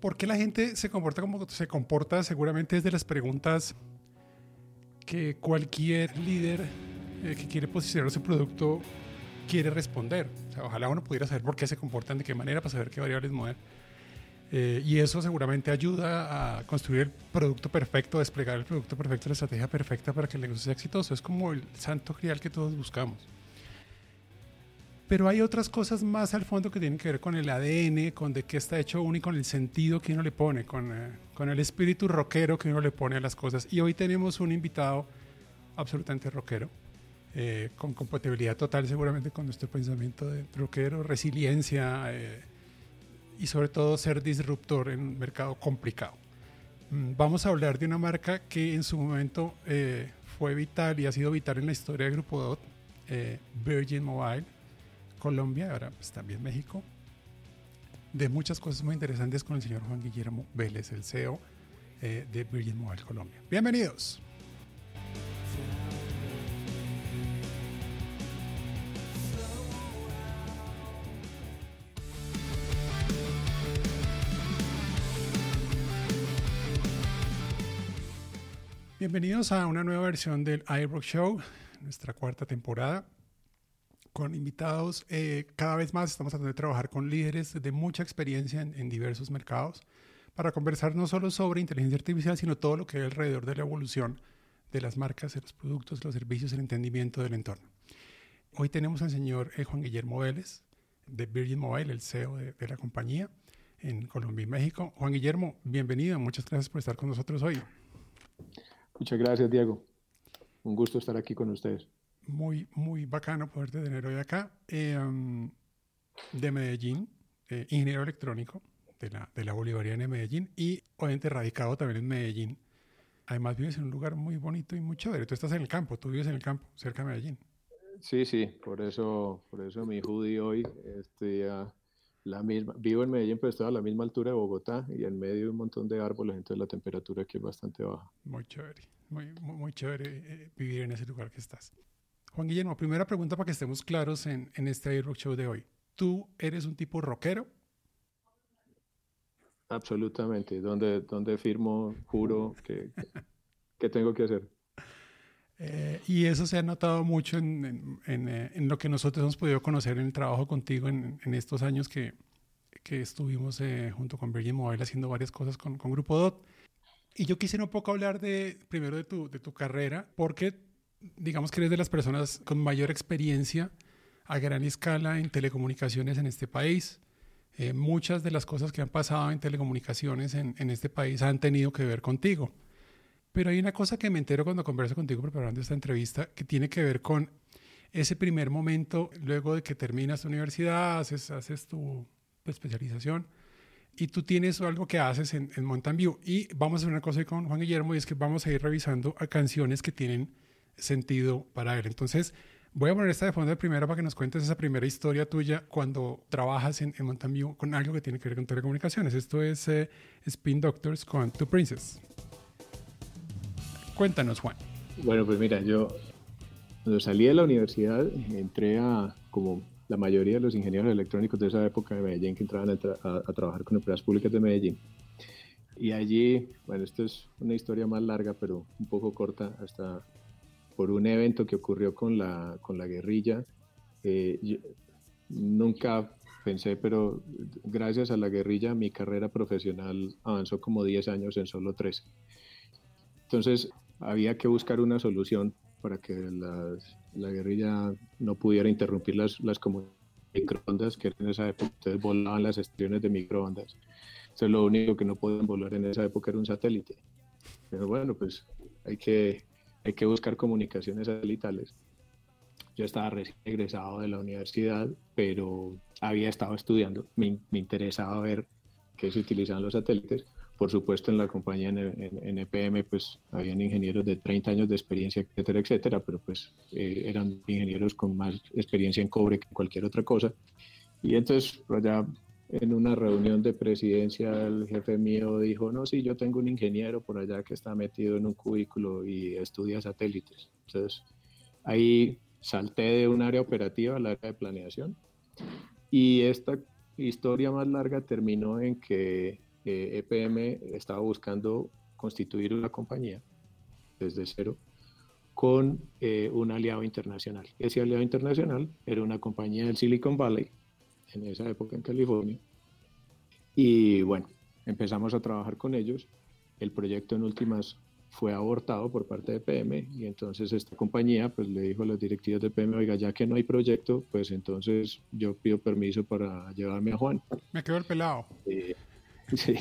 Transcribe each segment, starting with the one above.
¿Por qué la gente se comporta como se comporta? Seguramente es de las preguntas que cualquier líder eh, que quiere posicionar su producto quiere responder. O sea, ojalá uno pudiera saber por qué se comportan, de qué manera, para saber qué variables mover. Eh, y eso seguramente ayuda a construir el producto perfecto, desplegar el producto perfecto, la estrategia perfecta para que el negocio sea exitoso. Es como el santo grial que todos buscamos. Pero hay otras cosas más al fondo que tienen que ver con el ADN, con de qué está hecho uno y con el sentido que uno le pone, con, eh, con el espíritu rockero que uno le pone a las cosas. Y hoy tenemos un invitado absolutamente rockero, eh, con compatibilidad total seguramente con nuestro pensamiento de rockero, resiliencia eh, y sobre todo ser disruptor en un mercado complicado. Mm, vamos a hablar de una marca que en su momento fue vital y ha sido vital en la historia del Grupo DOT, Virgin Mobile Colombia, ahora pues, también México, de muchas cosas muy interesantes con el señor Juan Guillermo Vélez, el CEO eh, de Virgin Mobile Colombia. Bienvenidos. Bienvenidos a una nueva versión del iRock Show, nuestra cuarta temporada con invitados. Eh, cada vez más estamos tratando de trabajar con líderes de mucha experiencia en, diversos mercados para conversar no solo sobre inteligencia artificial, sino todo lo que hay alrededor de la evolución de las marcas, de los productos, los servicios, el entendimiento del entorno. Hoy tenemos al señor eh, Juan Guillermo Vélez de Virgin Mobile, el CEO de, de la compañía en Colombia y México. Juan Guillermo, bienvenido. Muchas gracias por estar con nosotros hoy. Muchas gracias, Diego. Un gusto estar aquí con ustedes muy, muy bacano poderte tener hoy acá. Em, de Medellín, eh, ingeniero electrónico de la, de la Bolivariana de Medellín y obviamente radicado también en Medellín. Además vives en un lugar muy bonito y muy chévere. Tú estás en el campo, tú vives en el campo, cerca de Medellín. Sí, sí, por eso, por eso mi hoodie hoy, estoy la misma, vivo en Medellín, pero estoy a la misma altura de Bogotá y en medio de un montón de árboles, entonces la temperatura aquí es bastante baja. Muy chévere, muy, muy, muy chévere eh, vivir en ese lugar que estás. Juan Guillermo, primera pregunta para que estemos claros en, en este Rock Show de hoy. ¿Tú eres un tipo rockero? Absolutamente. Donde, donde firmo, juro que, que tengo que hacer. Eh, y eso se ha notado mucho en, en, en, en, lo que nosotros hemos podido conocer en el trabajo contigo en, estos años que, que estuvimos eh, junto con Virgin Mobile haciendo varias cosas con, con Grupo DOT. Y yo quisiera un poco hablar de, primero de tu, de tu carrera, porque digamos que eres de las personas con mayor experiencia a gran escala en telecomunicaciones en este país. Eh, muchas de las cosas que han pasado en telecomunicaciones en, en, este país han tenido que ver contigo. Pero hay una cosa que me entero cuando converso contigo preparando esta entrevista que tiene que ver con ese primer momento, luego de que terminas tu universidad, haces, haces tu, especialización y tú tienes algo que haces en, en Mountain View. Y vamos a hacer una cosa con Juan Guillermo y es que vamos a ir revisando a canciones que tienen sentido para él. Entonces, voy a poner esta de fondo de primera para que nos cuentes esa primera historia tuya cuando trabajas en, en Mountain View con algo que tiene que ver con telecomunicaciones. Esto es eh, Spin Doctors con Two Princess. Cuéntanos, Juan. Bueno, pues mira, yo cuando salí de la universidad entré a, como la mayoría de los ingenieros electrónicos de esa época de Medellín que entraban a, a, a trabajar con empresas públicas de Medellín. Y allí, bueno, esto es una historia más larga, pero un poco corta, hasta por un evento que ocurrió con la, con la guerrilla. Eh, nunca pensé, pero gracias a la guerrilla mi carrera profesional avanzó como 10 años en solo 3. Entonces había que buscar una solución para que las, la guerrilla no pudiera interrumpir las, las microondas que en esa época entonces volaban las estaciones de microondas. Entonces lo único que no podían volar en esa época era un satélite. Pero bueno, pues hay que hay que buscar comunicaciones satelitales. Yo estaba recién egresado de la universidad, pero había estado estudiando, me, me interesaba ver qué se utilizaban los satélites. Por supuesto, en la compañía en, EPM, pues habían ingenieros de 30 años de experiencia, etcétera, etcétera, pero pues eh, eran ingenieros con más experiencia en cobre que cualquier otra cosa. Y entonces, ya en una reunión de presidencia el jefe mío dijo, no, sí, yo tengo un ingeniero por allá que está metido en un cubículo y estudia satélites. Entonces, ahí salté de un área operativa al área de planeación y esta historia más larga terminó en que EPM eh, e estaba buscando constituir una compañía desde cero con eh, un aliado internacional. Ese aliado internacional era una compañía del Silicon Valley, en esa época en California. Y bueno, empezamos a trabajar con ellos. El proyecto en últimas fue abortado por parte de PM y entonces esta compañía pues le dijo a los directivos de PM, oiga, ya que no hay proyecto, pues entonces yo pido permiso para llevarme a Juan. Me quedó el pelado. sí.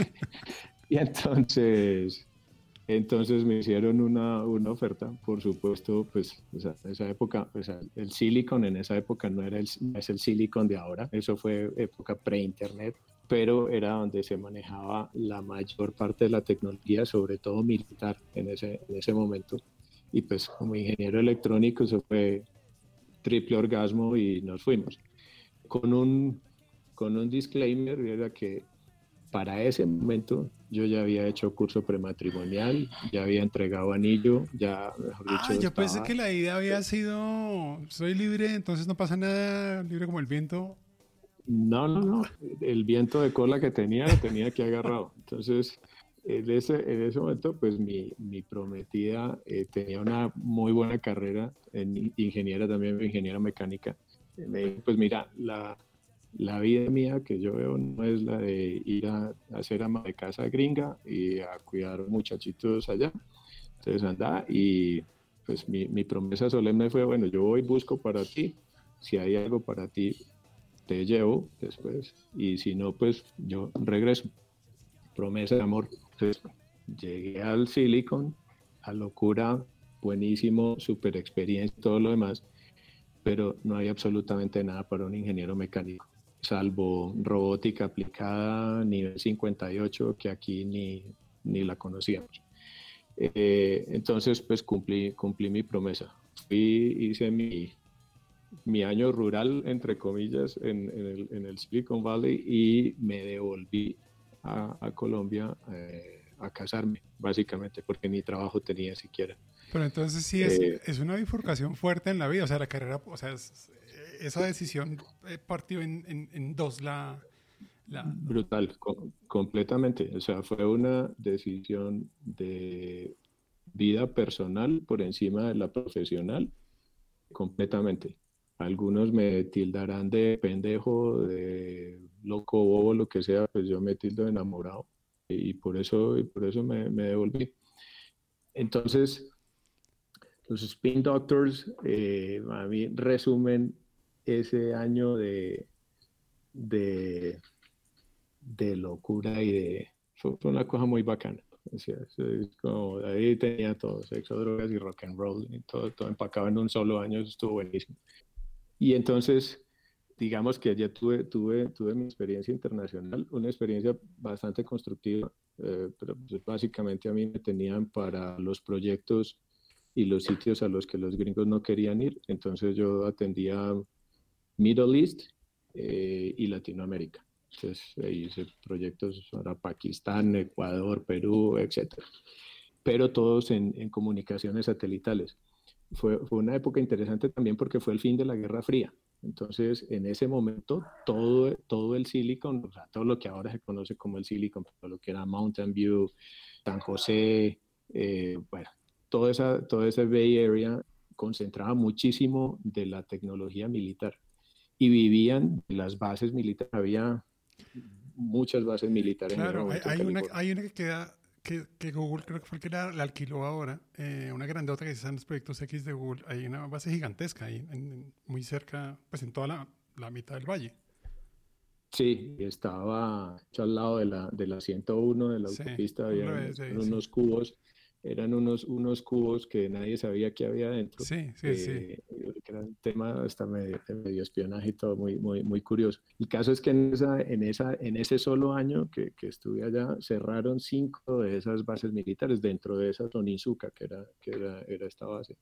y entonces, entonces me hicieron una, una oferta, por supuesto, pues en esa época, el silicon en esa época no era el, es el silicon de ahora, eso fue época pre-internet pero era donde se manejaba la mayor parte de la tecnología, sobre todo militar en ese, en ese momento. Y pues como ingeniero electrónico eso fue triple orgasmo y nos fuimos. Con un, con un disclaimer, era que para ese momento yo ya había hecho curso prematrimonial, ya había entregado anillo, ya, mejor ah, yo pensé que la idea había sido, soy libre, entonces no pasa nada, libre como el viento. No, no, no. El viento de cola que tenía lo tenía que agarrado. Entonces, en ese, en ese momento, pues mi, mi prometida eh, tenía una muy buena carrera en ingeniera también, ingeniera mecánica. Me dijo, pues mira, la, la vida mía que yo veo no es la de ir a, hacer ama de casa gringa y a cuidar muchachitos allá. Entonces anda y pues mi, promesa solemne fue, bueno, yo voy, busco para ti, si hay algo para ti, te llevo después y si no, pues yo regreso. Promesa de amor. Llegué al Silicon, a locura, buenísimo, super experiencia, todo lo demás, pero no hay absolutamente nada para un ingeniero mecánico, salvo robótica aplicada nivel 58, que aquí ni, ni la conocíamos. Eh, entonces, pues cumplí, cumplí mi promesa. Fui, hice mi, mi año rural, entre comillas, en, el, Silicon Valley y me devolví a, Colombia eh, a casarme, básicamente, porque ni trabajo tenía siquiera. Pero entonces sí es, eh, es una bifurcación fuerte en la vida, o sea, la carrera, o sea, esa decisión eh, partió en, en, dos la, la... Brutal, completamente. O sea, fue una decisión de vida personal por encima de la profesional, completamente. Algunos me tildarán de pendejo, de loco, bobo, lo que sea, pues yo me tildo de enamorado y por eso, y por eso me, me devolví. Entonces, los Spin Doctors eh, a mí resumen ese año de, de, de locura y de... Fue, una cosa muy bacana. como, ahí tenía todo, sexo, drogas y rock and roll, y todo, todo empacado en un solo año, eso estuvo buenísimo. Y entonces, digamos que ya tuve, tuve, tuve mi experiencia internacional, una experiencia bastante constructiva, eh, pero pues, básicamente a mí me tenían para los proyectos y los sitios a los que los gringos no querían ir. Entonces yo atendía Middle East eh, y Latinoamérica. Entonces hice proyectos para Pakistán, Ecuador, Perú, etc. Pero todos en, en comunicaciones satelitales fue, fue, una época interesante también porque fue el fin de la Guerra Fría. Entonces, en ese momento, todo, todo el Silicon, o sea, todo lo que ahora se conoce como el Silicon, todo lo que era Mountain View, San José, eh, bueno, toda esa, toda esa Bay Area concentraba muchísimo de la tecnología militar y vivían las bases militares. Había muchas bases militares. Claro, hay, una, hay una que queda que, Google creo que fue el que la, alquiló ahora, eh, una grandota que se llama los proyectos X de Google, hay una base gigantesca ahí, muy cerca, pues en toda la, la, mitad del valle. Sí, estaba hecho al lado de la, de la 101 de la autopista, había unos cubos eran unos, unos cubos que nadie sabía que había dentro. Sí, sí, sí. Eh, era un tema hasta medio, medio, espionaje y todo muy, muy, muy curioso. El caso es que en, esa, en, esa, en ese solo año que, que estuve allá, cerraron cinco de esas bases militares dentro de esa Tonizuka, que era, que era, era esta base.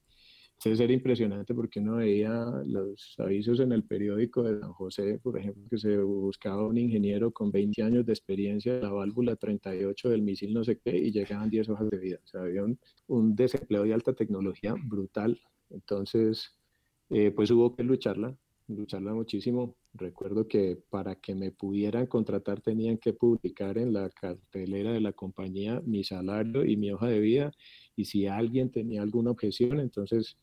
Entonces era impresionante porque uno veía los avisos en el periódico de San José, por ejemplo, que se buscaba un ingeniero con 20 años de experiencia en la válvula 38 del misil no sé qué y llegaban 10 hojas de vida. O sea, había un, desempleo de alta tecnología brutal. Entonces, eh, pues hubo que lucharla, lucharla muchísimo. Recuerdo que para que me pudieran contratar tenían que publicar en la cartelera de la compañía mi salario y mi hoja de vida y si alguien tenía alguna objeción, entonces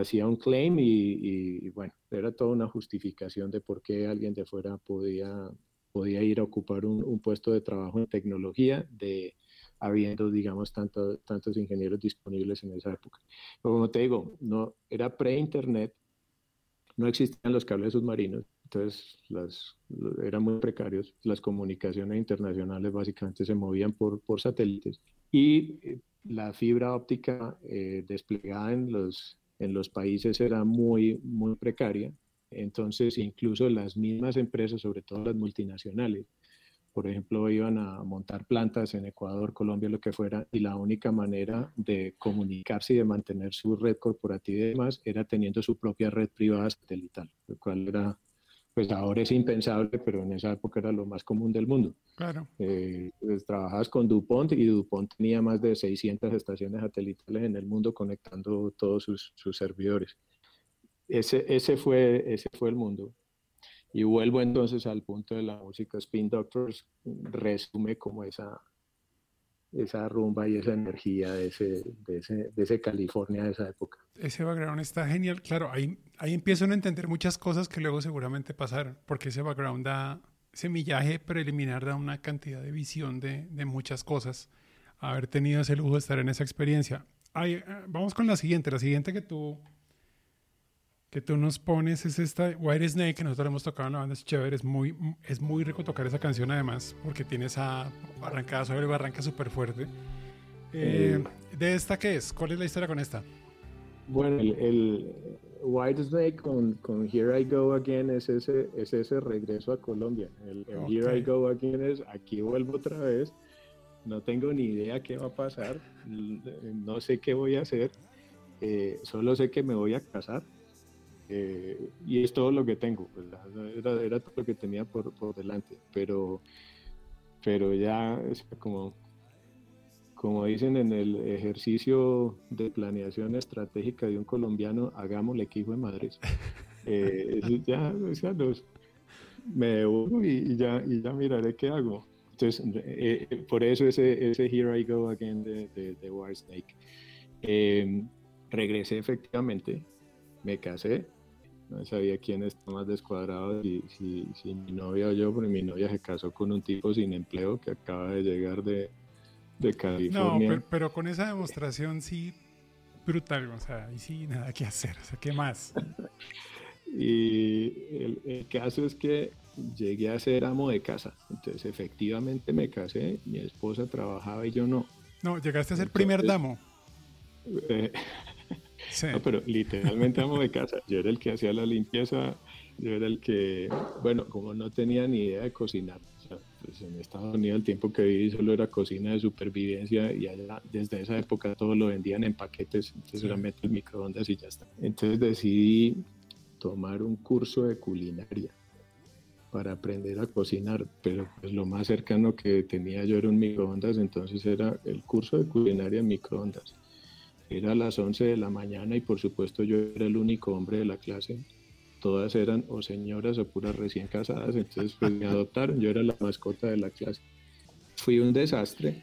hacía un claim y, bueno, era toda una justificación de por qué alguien de fuera podía, podía ir a ocupar un, puesto de trabajo en tecnología, de habiendo, digamos, tanto, tantos ingenieros disponibles en esa época. como te digo, no, era pre-internet, no existían los cables submarinos, entonces las, eran muy precarios, las comunicaciones internacionales básicamente se movían por, por satélites y eh, la fibra óptica eh, desplegada en los, en los países era muy, muy precaria. Entonces, incluso las mismas empresas, sobre todo las multinacionales, por ejemplo, iban a montar plantas en Ecuador, Colombia, lo que fuera, y la única manera de comunicarse y de mantener su red corporativa y demás era teniendo su propia red privada satelital, lo cual era pues ahora es impensable, pero en esa época era lo más común del mundo. Claro. Eh, pues, trabajabas con DuPont y DuPont tenía más de 600 estaciones satelitales en el mundo conectando todos sus, sus servidores. Ese, ese, fue, ese fue el mundo. Y vuelvo entonces al punto de la música. Spin Doctors resume como esa, esa rumba y esa energía de ese, de ese, de ese California de esa época. Ese background está genial. Claro, ahí, ahí empiezo a entender muchas cosas que luego seguramente pasaron, porque ese background da, semillaje preliminar da una cantidad de visión de, de muchas cosas. Haber tenido ese lujo de estar en esa experiencia. Ahí, eh, vamos con la siguiente. La siguiente que tú que tú nos pones es esta White Snake, que nosotros hemos tocado en la banda, es chévere, es muy, es muy rico tocar esa canción además, porque tiene esa arrancada sobre barranca súper fuerte. Eh, eh, ¿De esta qué es? ¿Cuál es la historia con esta? Bueno, el, White Snake con, con, Here I Go Again es ese, es ese regreso a Colombia. El, Here I Go Again es aquí vuelvo otra vez, no tengo ni idea qué va a pasar, no sé qué voy a hacer, eh, solo sé que me voy a casar eh, y es todo lo que tengo, pues, era, era, todo lo que tenía por, por, delante, pero, pero ya es como, como dicen en el ejercicio de planeación estratégica de un colombiano, hagámosle equipo de Madrid. Eh, ya, o sea, me devuelvo y, ya, y ya miraré qué hago. Entonces, eh, por eso ese, ese Here I Go Again de, de, de White Snake. regresé efectivamente, me casé, no sabía quién está más descuadrado, si, si, mi novia o yo, porque mi novia se casó con un tipo sin empleo que acaba de llegar de, de California. No, pero, con esa demostración sí, brutal, o sea, y sí, nada que hacer, o sea, ¿qué más? y el, el, caso es que llegué a ser amo de casa, entonces efectivamente me casé, mi esposa trabajaba y yo no. No, llegaste a ser primer damo. Eh, no, pero literalmente amo de casa. Yo era el que hacía la limpieza, yo era el que, bueno, como no tenía ni idea de cocinar, pues en Estados Unidos el tiempo que viví solo era cocina de supervivencia y allá desde esa época todo lo vendían en paquetes, entonces sí. meto el microondas y ya está. Entonces decidí tomar un curso de culinaria para aprender a cocinar, pero pues lo más cercano que tenía yo era un microondas, entonces era el curso de culinaria en microondas era a las 11 de la mañana y por supuesto yo era el único hombre de la clase. Todas eran o señoras o puras recién casadas, entonces pues me adoptaron, yo era la mascota de la clase. Fui un desastre,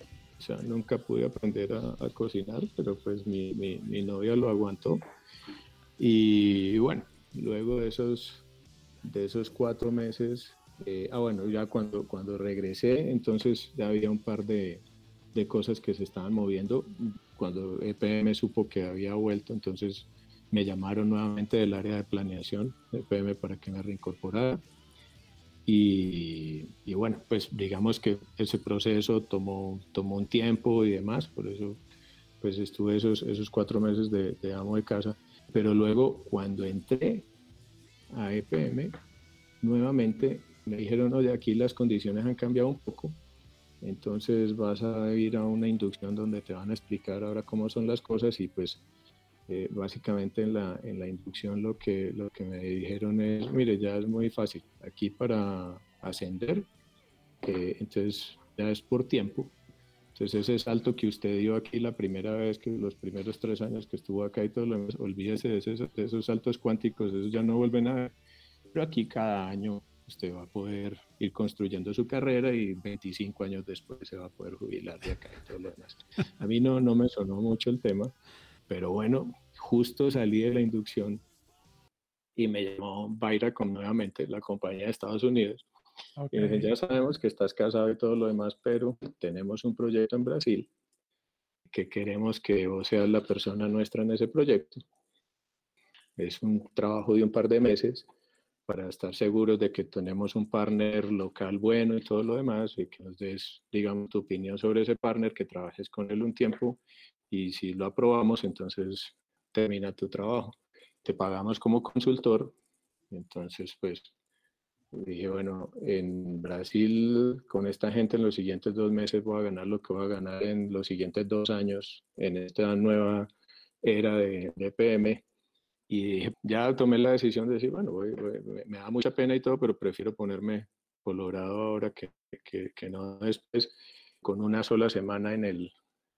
nunca pude aprender a, cocinar, pero pues mi, mi, novia lo aguantó. Y bueno, luego de esos, de esos cuatro meses, eh, ah bueno, ya cuando, cuando regresé, entonces ya había un par de, de cosas que se estaban moviendo cuando EPM supo que había vuelto, entonces me llamaron nuevamente del área de planeación de EPM para que me reincorporara. Y, y, bueno, pues digamos que ese proceso tomó, tomó un tiempo y demás, por eso pues estuve esos, esos cuatro meses de, de amo de casa. Pero luego cuando entré a EPM, nuevamente me dijeron, oye, aquí las condiciones han cambiado un poco, entonces vas a ir a una inducción donde te van a explicar ahora cómo son las cosas y pues eh, básicamente en la, en la inducción lo que, lo que me dijeron es, mire, ya es muy fácil, aquí para ascender, eh, entonces ya es por tiempo. Entonces ese salto que usted dio aquí la primera vez, que los primeros tres años que estuvo acá y todo lo demás, olvídese de esos, de esos saltos cuánticos, eso ya no vuelven a ver. Pero aquí cada año usted va a poder ir construyendo su carrera y 25 años después se va a poder jubilar de acá y todo lo demás. A mí no, no me sonó mucho el tema, pero bueno, justo salí de la inducción y me llamó Bairacom nuevamente, la compañía de Estados Unidos. Y me ya sabemos que estás casado y todo lo demás, pero tenemos un proyecto en Brasil que queremos que vos seas la persona nuestra en ese proyecto. Es un trabajo de un par de meses para estar seguros de que tenemos un partner local bueno y todo lo demás y que nos des, digamos, tu opinión sobre ese partner, que trabajes con él un tiempo y si lo aprobamos, entonces termina tu trabajo. Te pagamos como consultor, entonces pues dije, bueno, en Brasil con esta gente en los siguientes dos meses voy a ganar lo que voy a ganar en los siguientes dos años en esta nueva era de, de PM y ya tomé la decisión de decir, bueno, me, da mucha pena y todo, pero prefiero ponerme colorado ahora que, que, que, no después. Con una sola semana en el,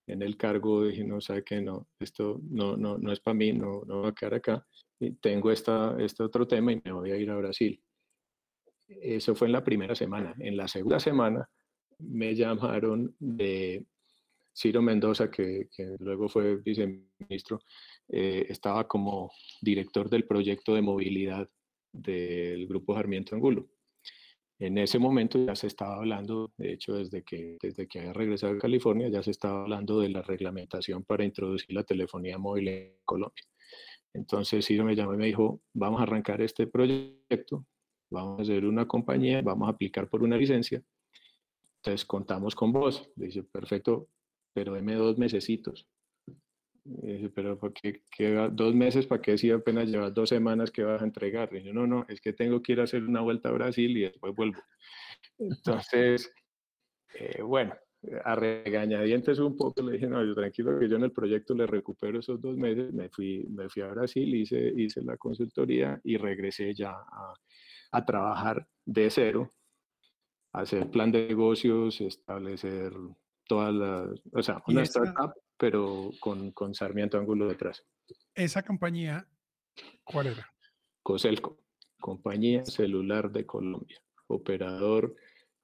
en el cargo dije, no, sabe que no, esto no, no, no es para mí, no, no va a quedar acá. Y tengo esta, este otro tema y me voy a ir a Brasil. Eso fue en la primera semana. En la segunda semana me llamaron de Ciro Mendoza, que, que luego fue viceministro, eh, estaba como director del proyecto de movilidad del Grupo Sarmiento Angulo. En ese momento ya se estaba hablando, de hecho desde que, desde que había regresado a California, ya se estaba hablando de la reglamentación para introducir la telefonía móvil en Colombia. Entonces Ciro me llamó y me dijo, vamos a arrancar este proyecto, vamos a hacer una compañía, vamos a aplicar por una licencia. Entonces contamos con vos. Dice, perfecto, pero deme dos mesecitos pero ¿por qué, dos meses para qué si apenas llevas dos semanas que vas a entregar? Y yo, no, no, es que tengo que ir a hacer una vuelta a Brasil y después vuelvo. Entonces, eh, bueno, a regañadientes un poco le dije, no, yo tranquilo que yo en el proyecto le recupero esos dos meses, me fui, me fui a Brasil, hice, hice la consultoría y regresé ya a, a trabajar de cero, hacer plan de negocios, establecer todas las, o sea, una startup pero con, con Sarmiento Ángulo detrás. ¿Esa compañía cuál era? Coselco, Compañía Celular de Colombia, operador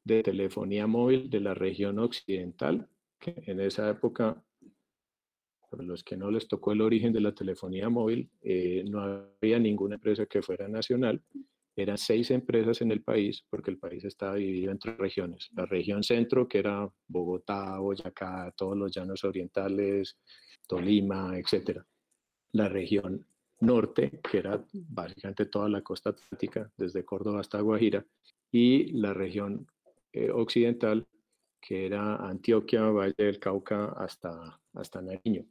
de telefonía móvil de la región occidental, que en esa época, para los que no les tocó el origen de la telefonía móvil, eh, no había ninguna empresa que fuera nacional eran seis empresas en el país, porque el país estaba dividido entre regiones. La región centro, que era Bogotá, Boyacá, todos los llanos orientales, Tolima, etc. La región norte, que era básicamente toda la costa atlántica, desde Córdoba hasta Guajira, y la región eh, occidental, que era Antioquia, Valle del Cauca hasta, hasta Nariño.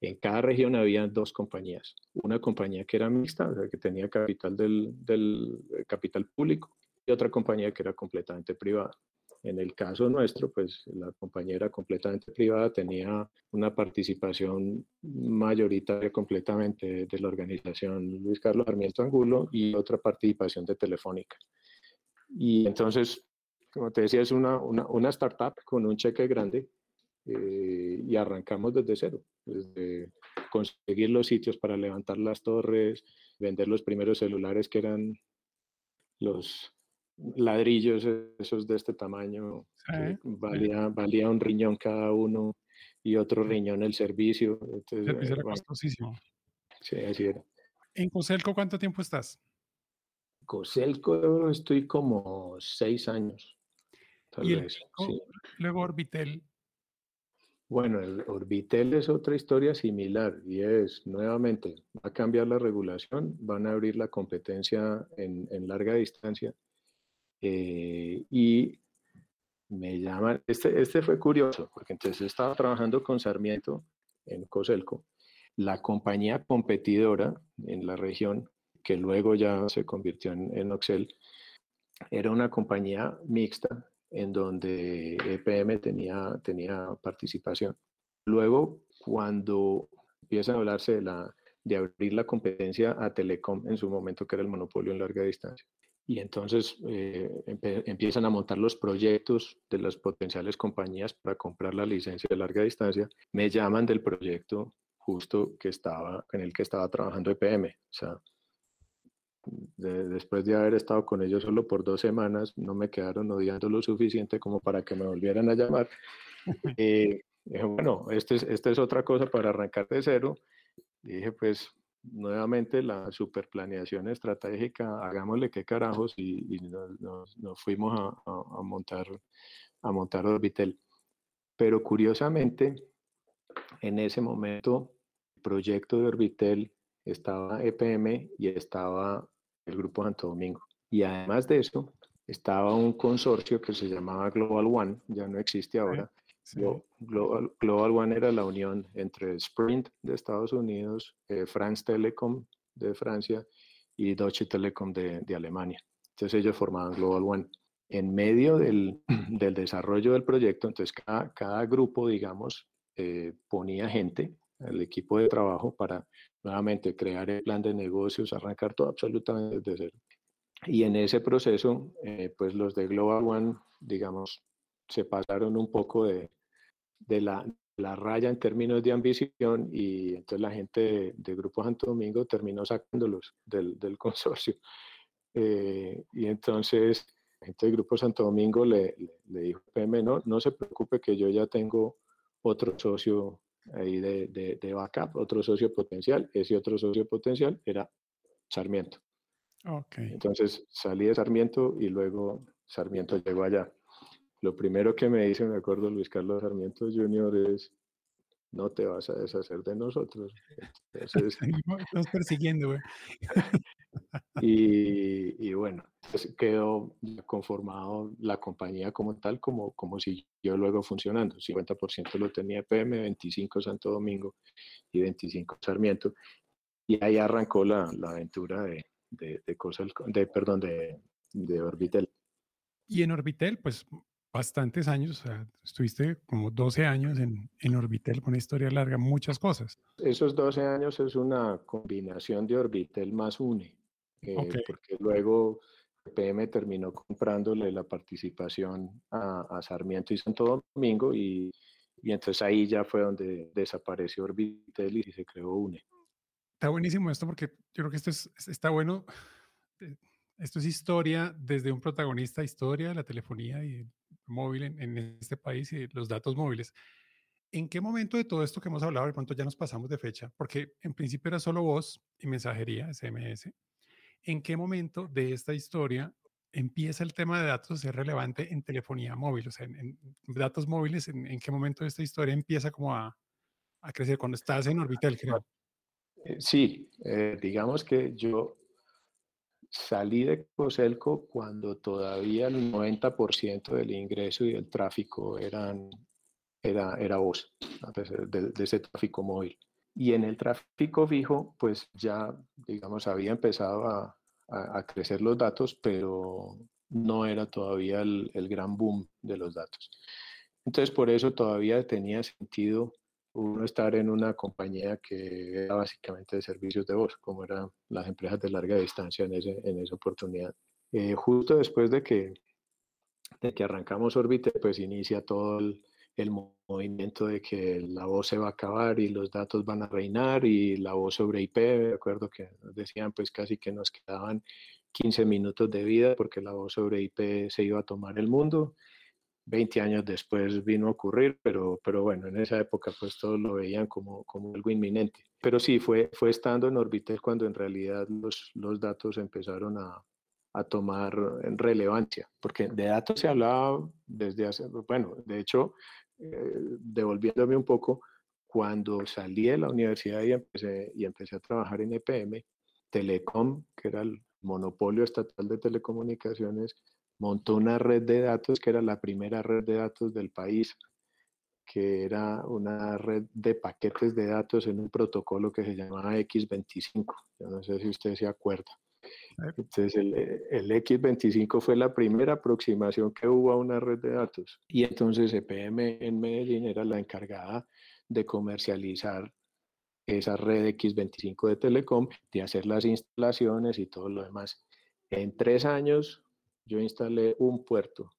En cada región había dos compañías. Una compañía que era mixta, o sea, que tenía capital del, del eh, capital público, y otra compañía que era completamente privada. En el caso nuestro, pues la compañía era completamente privada, tenía una participación mayoritaria completamente de la organización Luis Carlos Armiento Angulo y otra participación de Telefónica. Y entonces, como te decía, es una, una, una startup con un cheque grande eh, y arrancamos desde cero, desde conseguir los sitios para levantar las torres, vender los primeros celulares que eran los ladrillos esos de este tamaño, valía, valía un riñón cada uno y otro riñón el servicio. Entonces, era costosísimo. Sí, así era. ¿En Coselco cuánto tiempo estás? Coselco estoy como seis años. Tal vez, luego Orbitel, bueno, el Orbitel es otra historia similar y es, nuevamente, va a cambiar la regulación, van a abrir la competencia en, larga distancia eh, y me llaman, este, este fue curioso, porque entonces estaba trabajando con Sarmiento en Coselco, la compañía competidora en la región, que luego ya se convirtió en, en Oxel, era una compañía mixta en donde EPM tenía, tenía participación. Luego, cuando empieza a hablarse de, abrir la competencia a Telecom en su momento, que era el monopolio en larga distancia, y entonces eh, empiezan a montar los proyectos de las potenciales compañías para comprar la licencia de larga distancia, me llaman del proyecto justo que estaba, en el que estaba trabajando EPM. O sea, después de haber estado con ellos solo por dos semanas, no me quedaron odiando lo suficiente como para que me volvieran a llamar. Eh, dije, bueno, esta es, esta es otra cosa para arrancar de cero. dije, pues nuevamente la superplaneación estratégica, hagámosle qué carajos y, nos, fuimos a, a, montar a montar Orbitel. Pero curiosamente, en ese momento, el proyecto de Orbitel estaba EPM y estaba el Grupo Santo Domingo. Y además de eso, estaba un consorcio que se llamaba Global One, ya no existe ahora. Global, One era la unión entre Sprint de Estados Unidos, eh, France Telecom de Francia y Deutsche Telekom de, de, Alemania. Entonces ellos formaban Global One. En medio del, del desarrollo del proyecto, entonces cada, cada grupo, digamos, eh, ponía gente, el equipo de trabajo para nuevamente crear el plan de negocios, arrancar todo absolutamente desde cero. Y en ese proceso, eh, pues los de Global One, digamos, se pasaron un poco de, de la, la, raya en términos de ambición y entonces la gente de, Grupo Santo Domingo terminó sacándolos del, del consorcio. Eh, y entonces la gente del Grupo Santo Domingo le, le, dijo, PM, no, no se preocupe que yo ya tengo otro socio ahí de, de, backup, otro socio potencial. Ese otro socio potencial era Sarmiento. Okay. Entonces salí de Sarmiento y luego Sarmiento llegó allá. Lo primero que me dice, me acuerdo, Luis Carlos Sarmiento Jr. es, no te vas a deshacer de nosotros. Entonces, Estamos persiguiendo, güey. y, y, bueno, pues quedó conformado la compañía como tal, como, como siguió luego funcionando. 50% lo tenía PM, 25 Santo Domingo y 25 Sarmiento. Y ahí arrancó la, la aventura de, de, de, cosas, de, perdón, de, de Orbitel. Y en Orbitel, pues bastantes años, o sea, estuviste como 12 años en, en Orbitel con una historia larga, muchas cosas. Esos 12 años es una combinación de Orbitel más UNE, eh, porque luego PM terminó comprándole la participación a, a, Sarmiento y Santo Domingo y, y entonces ahí ya fue donde desapareció Orbitel y se creó UNE. Está buenísimo esto porque yo creo que esto es, está bueno. Eh, esto es historia desde un protagonista, historia de la telefonía y móvil en, este país y los datos móviles. ¿En qué momento de todo esto que hemos hablado, de pronto ya nos pasamos de fecha? Porque en principio era solo voz y mensajería, SMS. ¿En qué momento de esta historia empieza el tema de datos a ser relevante en telefonía móvil? O sea, en, datos móviles, ¿en, qué momento de esta historia empieza como a, a crecer? Cuando estás en Orbitel, creo. Eh, sí, eh, digamos que yo Salí de Coselco cuando todavía el 90% del ingreso y del tráfico eran, era, era voz, de, ese tráfico móvil. Y en el tráfico fijo, pues ya, digamos, había empezado a, crecer los datos, pero no era todavía el, el gran boom de los datos. Entonces, por eso todavía tenía sentido uno estar en una compañía que era básicamente de servicios de voz, como eran las empresas de larga distancia en, ese, en esa oportunidad. Eh, justo después de que, de que arrancamos Orbite, pues inicia todo el, el, movimiento de que la voz se va a acabar y los datos van a reinar y la voz sobre IP, de acuerdo que nos decían pues casi que nos quedaban 15 minutos de vida porque la voz sobre IP se iba a tomar el mundo 20 años después vino a ocurrir, pero, pero bueno, en esa época pues todos lo veían como, como algo inminente. Pero sí, fue, fue estando en Orbitel cuando en realidad los, los datos empezaron a, a tomar relevancia, porque de datos se hablaba desde hace, bueno, de hecho, devolviéndome un poco, cuando salí de la universidad y empecé, y empecé a trabajar en EPM, Telecom, que era el monopolio estatal de telecomunicaciones, montó una red de datos que era la primera red de datos del país, que era una red de paquetes de datos en un protocolo que se llamaba X25. Yo no sé si usted se acuerda. Entonces el, el, X25 fue la primera aproximación que hubo a una red de datos. Y entonces EPM en Medellín era la encargada de comercializar esa red X25 de Telecom, de hacer las instalaciones y todo lo demás. En tres años yo instalé un puerto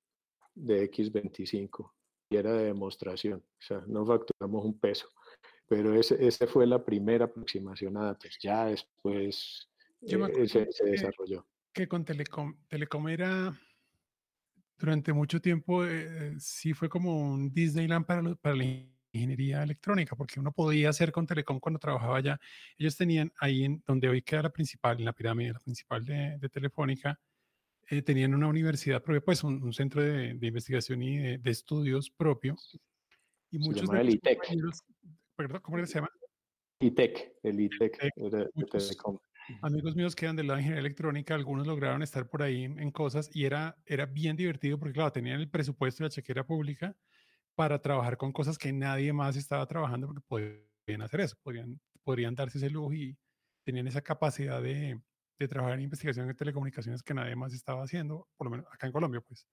de X25 y era de demostración, o sea, no facturamos un peso, pero esa ese fue la primera aproximación a datos. Ya después eh, se, desarrolló. Que con Telecom, Telecom era, durante mucho tiempo, eh, sí fue como un Disneyland para, para la ingeniería electrónica, porque uno podía hacer con Telecom cuando trabajaba allá. Ellos tenían ahí en donde hoy queda la principal, en la pirámide, la principal de, de Telefónica, eh, tenían una universidad propia, pues un, centro de, de, investigación y de, estudios propio. Y se muchos de el ITEC. ¿Perdón? ¿Cómo se llama? ITEC, el ITEC, de Telecom. Amigos míos que eran de la ingeniería electrónica, algunos lograron estar por ahí en cosas y era, era bien divertido porque, claro, tenían el presupuesto de la chequera pública para trabajar con cosas que nadie más estaba trabajando porque podían hacer eso, podían, podrían darse ese lujo y tenían esa capacidad de, de trabajar en investigación de telecomunicaciones que nadie más estaba haciendo, por lo menos acá en Colombia, pues.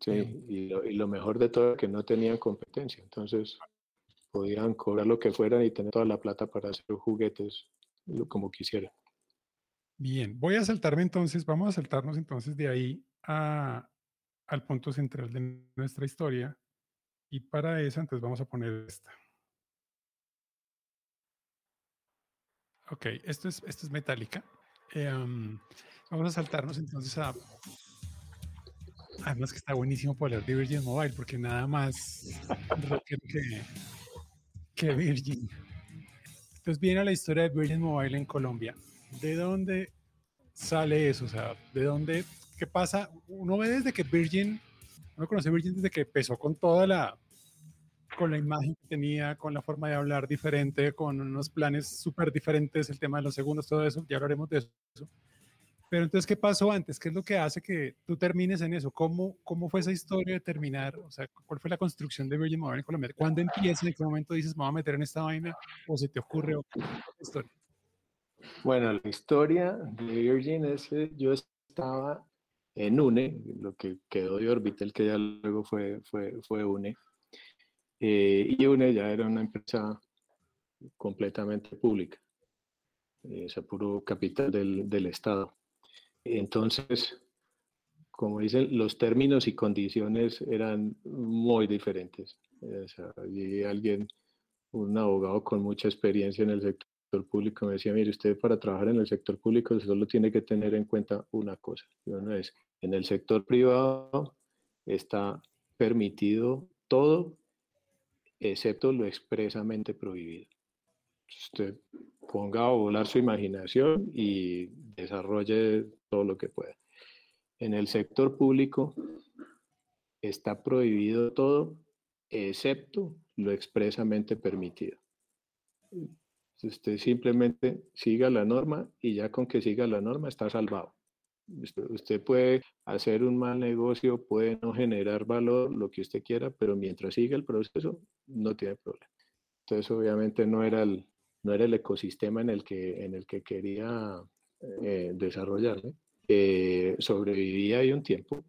Sí, em, y lo, y lo mejor de todo es que no tenían competencia, entonces podían cobrar lo que fueran y tener toda la plata para hacer juguetes como quisieran. Bien, voy a saltarme entonces, vamos a saltarnos entonces de ahí a, al punto central de nuestra historia y para eso entonces vamos a poner esta. Ok, esto es, esto es metálica. Em, vamos a saltarnos entonces a. Además, que está buenísimo para hablar de Virgin Mobile, porque nada más que, que Virgin. Entonces, viene la historia de Virgin Mobile en Colombia. ¿De dónde sale eso? O sea, ¿de dónde? ¿Qué pasa? Uno ve desde que Virgin, uno conoce Virgin desde que empezó con toda la, con la imagen que tenía, con la forma de hablar diferente, con unos planes súper diferentes, el tema de los segundos, todo eso, ya hablaremos de eso. Pero entonces, ¿qué pasó antes? ¿Qué es lo que hace que tú termines en eso? ¿Cómo, cómo fue esa historia de terminar? O sea, ¿cuál fue la construcción de Virgin Mobile en Colombia? ¿Cuándo empieza? ¿En qué momento dices, me voy a meter en esta vaina? ¿O se te ocurre otra historia? Bueno, la historia de Virgin es que yo estaba en UNE, lo que quedó de Orbitel, que ya luego fue, fue, fue UNE, eh, y UNE ya era una empresa completamente pública, eh, es puro capital del, del, Estado. Entonces, como dicen, los términos y condiciones eran muy diferentes. O sea, y alguien, un abogado con mucha experiencia en el sector público me decía, mire, usted para trabajar en el sector público solo tiene que tener en cuenta una cosa. Y uno es, en el sector privado está permitido todo excepto lo expresamente prohibido. Usted ponga a volar su imaginación y desarrolle todo lo que pueda. En el sector público está prohibido todo excepto lo expresamente permitido. Usted simplemente siga la norma y ya con que siga la norma está salvado. Usted puede hacer un mal negocio, puede no generar valor, lo que usted quiera, pero mientras siga el proceso, no tiene problema. Entonces, obviamente, no era el, no era el ecosistema en el que, en el que quería eh, desarrollarme. Eh, sobreviví ahí un tiempo.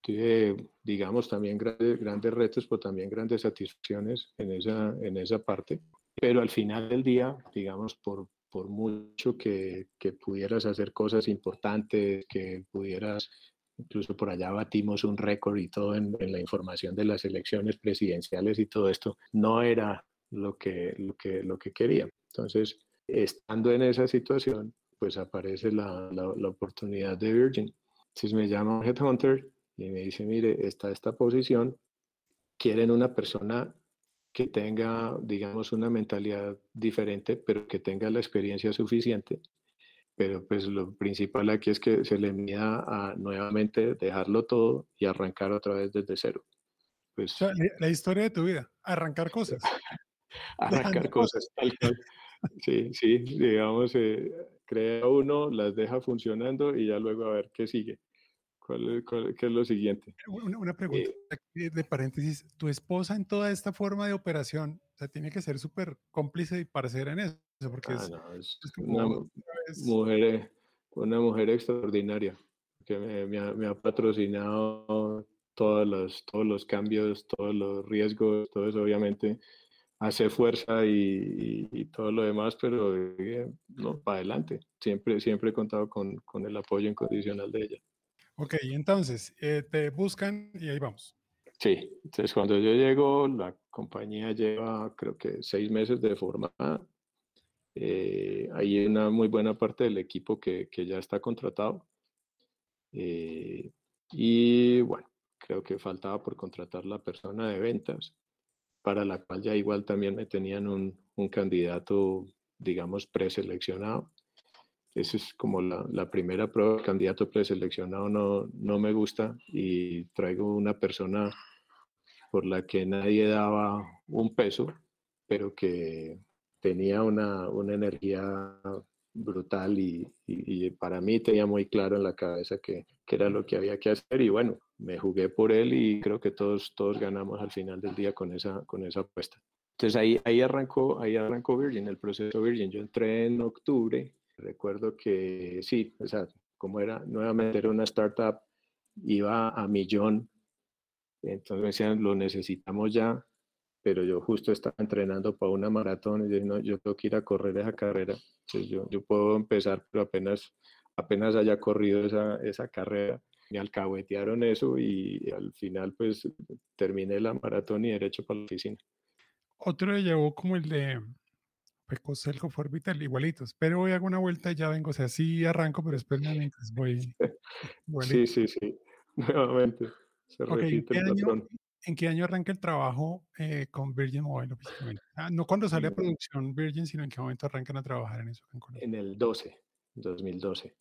Tuve, digamos, también grandes, grandes retos, pero también grandes satisfacciones en esa, en esa parte. Pero al final del día, digamos, por, por mucho que, que, pudieras hacer cosas importantes, que pudieras, incluso por allá batimos un récord y todo en, la información de las elecciones presidenciales y todo esto, no era lo que, lo que, lo que quería. Entonces, estando en esa situación, pues aparece la, la, la oportunidad de Virgin. Entonces me llama un headhunter y me dice, mire, está esta posición, quieren una persona que tenga, digamos, una mentalidad diferente, pero que tenga la experiencia suficiente. Pero pues lo principal aquí es que se le mida a nuevamente dejarlo todo y arrancar otra vez desde cero. Pues, la, historia de tu vida, arrancar cosas. arrancar cosas, Sí, sí, digamos, eh, crea uno, las deja funcionando y ya luego a ver qué sigue. ¿Cuál, qué es lo siguiente? Una, pregunta eh, de paréntesis. ¿Tu esposa en toda esta forma de operación, o sea, tiene que ser súper cómplice y parecer en eso? Porque ah, es, una, mujer, una mujer extraordinaria que me, ha, me, ha, patrocinado todos los, todos los cambios, todos los riesgos, todo eso obviamente hace fuerza y, y, todo lo demás, pero eh, no, para adelante. Siempre, siempre he contado con, con el apoyo incondicional de ella. Ok, entonces eh, te buscan y ahí vamos. Sí, entonces cuando yo llego, la compañía lleva creo que seis meses de formada Eh, hay una muy buena parte del equipo que, que ya está contratado. Eh, y bueno, creo que faltaba por contratar la persona de ventas, para la cual ya igual también me tenían un, un candidato, digamos, preseleccionado. Esa es como la, la, primera prueba. El candidato preseleccionado no, no me gusta y traigo una persona por la que nadie daba un peso, pero que tenía una, una energía brutal y, y, para mí tenía muy claro en la cabeza que, que, era lo que había que hacer y bueno, me jugué por él y creo que todos, todos ganamos al final del día con esa, con esa apuesta. Entonces ahí, ahí, arrancó, ahí arrancó Virgin, el proceso Virgin. Yo entré en octubre, recuerdo que sí, o sea, como era, nuevamente era una startup, iba a millón, entonces me decían, lo necesitamos ya, pero yo justo estaba entrenando para una maratón y dije, no, yo tengo que ir a correr esa carrera. Entonces yo, puedo empezar, pero apenas, apenas haya corrido esa, esa carrera. Me alcahuetearon eso y, al final pues terminé la maratón y derecho para la oficina. Otro le llevó como el de Pecoselco Forbital, igualitos, pero a hacer una vuelta y ya vengo, o sea, sí arranco, pero después me voy. sí, sí, sí, nuevamente. Se repite el patrón. ¿En qué año arranca el trabajo eh, con Virgin Mobile? Ah, no cuando sale a mm. producción Virgin, sino en qué momento arrancan a trabajar en eso. En, el 12, 2012.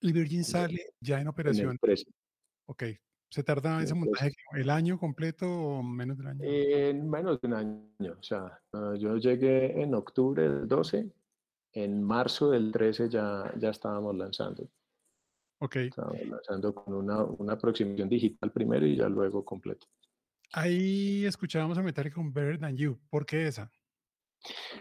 ¿Y Virgin sale ya en operación? En el Ok. ¿Se tarda ese montaje el año completo o menos de un año? En menos de un año. O sea, ah, yo llegué en octubre del 12, en marzo del 13 ya, ya estábamos lanzando. Ok. Estábamos lanzando con una, una aproximación digital primero y ya luego completo. Ahí escuchábamos a Metallica con Better Than You. ¿Por qué esa?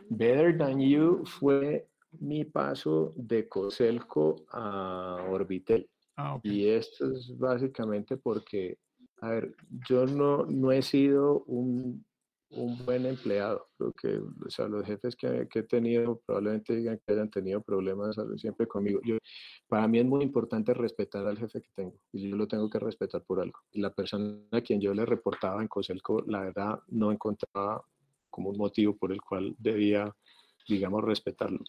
Better Than You fue mi paso de Coselco a Orbitel. Ah, y esto es básicamente porque, a ver, yo no, no he sido un un buen empleado. Creo que o sea, los jefes que, que, he tenido probablemente digan que hayan tenido problemas siempre conmigo. Yo, para mí es muy importante respetar al jefe que tengo y yo lo tengo que respetar por algo. Y la persona a quien yo le reportaba en Coselco, la verdad, no encontraba como un motivo por el cual debía, digamos, respetarlo.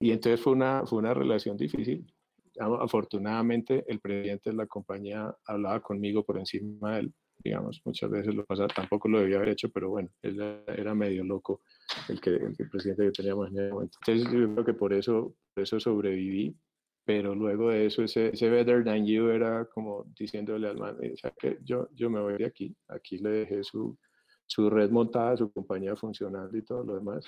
Y entonces fue una, fue una relación difícil. Afortunadamente, el presidente de la compañía hablaba conmigo por encima de él digamos, muchas veces lo pasa, tampoco lo debía haber hecho, pero bueno, él era medio loco el que el, presidente que teníamos en ese momento. Entonces yo creo que por eso, por eso sobreviví, pero luego de eso ese, ese better than you era como diciéndole al man, sea, que yo, yo me voy de aquí, aquí le dejé su, su red montada, su compañía funcionando y todo lo demás,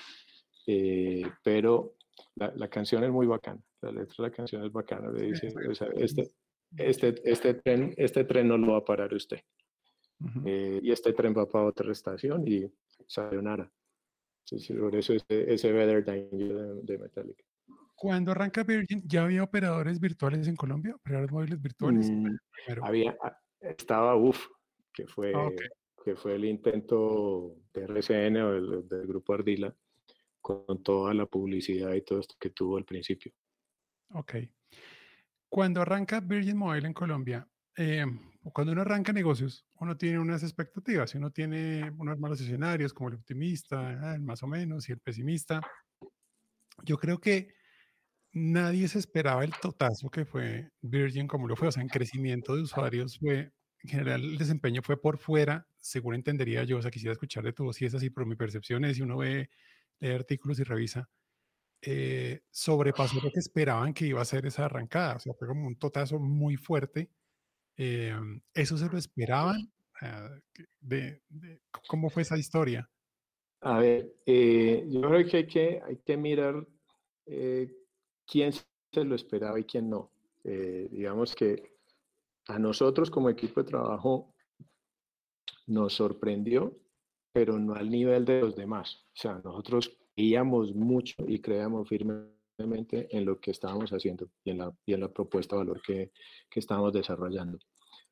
eh, pero la, la, canción es muy bacana, la letra de la canción es bacana, le dice, o sea, este, este, este, tren, este tren no lo va a parar usted. Eh, y este tren va para otra estación y sayonara. Sí, por eso ese, ese Better Than You de, Metallica. Cuando arranca Virgin, ¿ya había operadores virtuales en Colombia? ¿Operadores móviles virtuales? Mm, había, ah, estaba UF, que fue, ah, que fue el intento de RCN o del, del, grupo Ardila con toda la publicidad y todo esto que tuvo al principio. Ok. Cuando arranca Virgin Mobile en Colombia, eh, cuando uno arranca negocios, uno tiene unas expectativas y uno tiene unos malos escenarios como el optimista, el más o menos, y el pesimista. Yo creo que nadie se esperaba el totazo que fue Virgin como lo fue, o sea, en crecimiento de usuarios fue, en general el desempeño fue por fuera, según entendería yo, o sea, quisiera escuchar de tu voz si es así, pero mi percepción es, si uno ve, lee artículos y revisa, eh, sobrepasó lo que esperaban que iba a ser esa arrancada, o sea, fue como un totazo muy fuerte eh, ¿Eso se lo esperaban? De, ¿Cómo fue esa historia? A ver, eh, yo creo que hay que, hay que mirar eh, quién se lo esperaba y quién no. digamos que a nosotros como equipo de trabajo nos sorprendió, pero no al nivel de los demás. O sea, nosotros creíamos mucho y creíamos firmemente en lo que estábamos haciendo y en la, y en la propuesta de valor que, que estábamos desarrollando.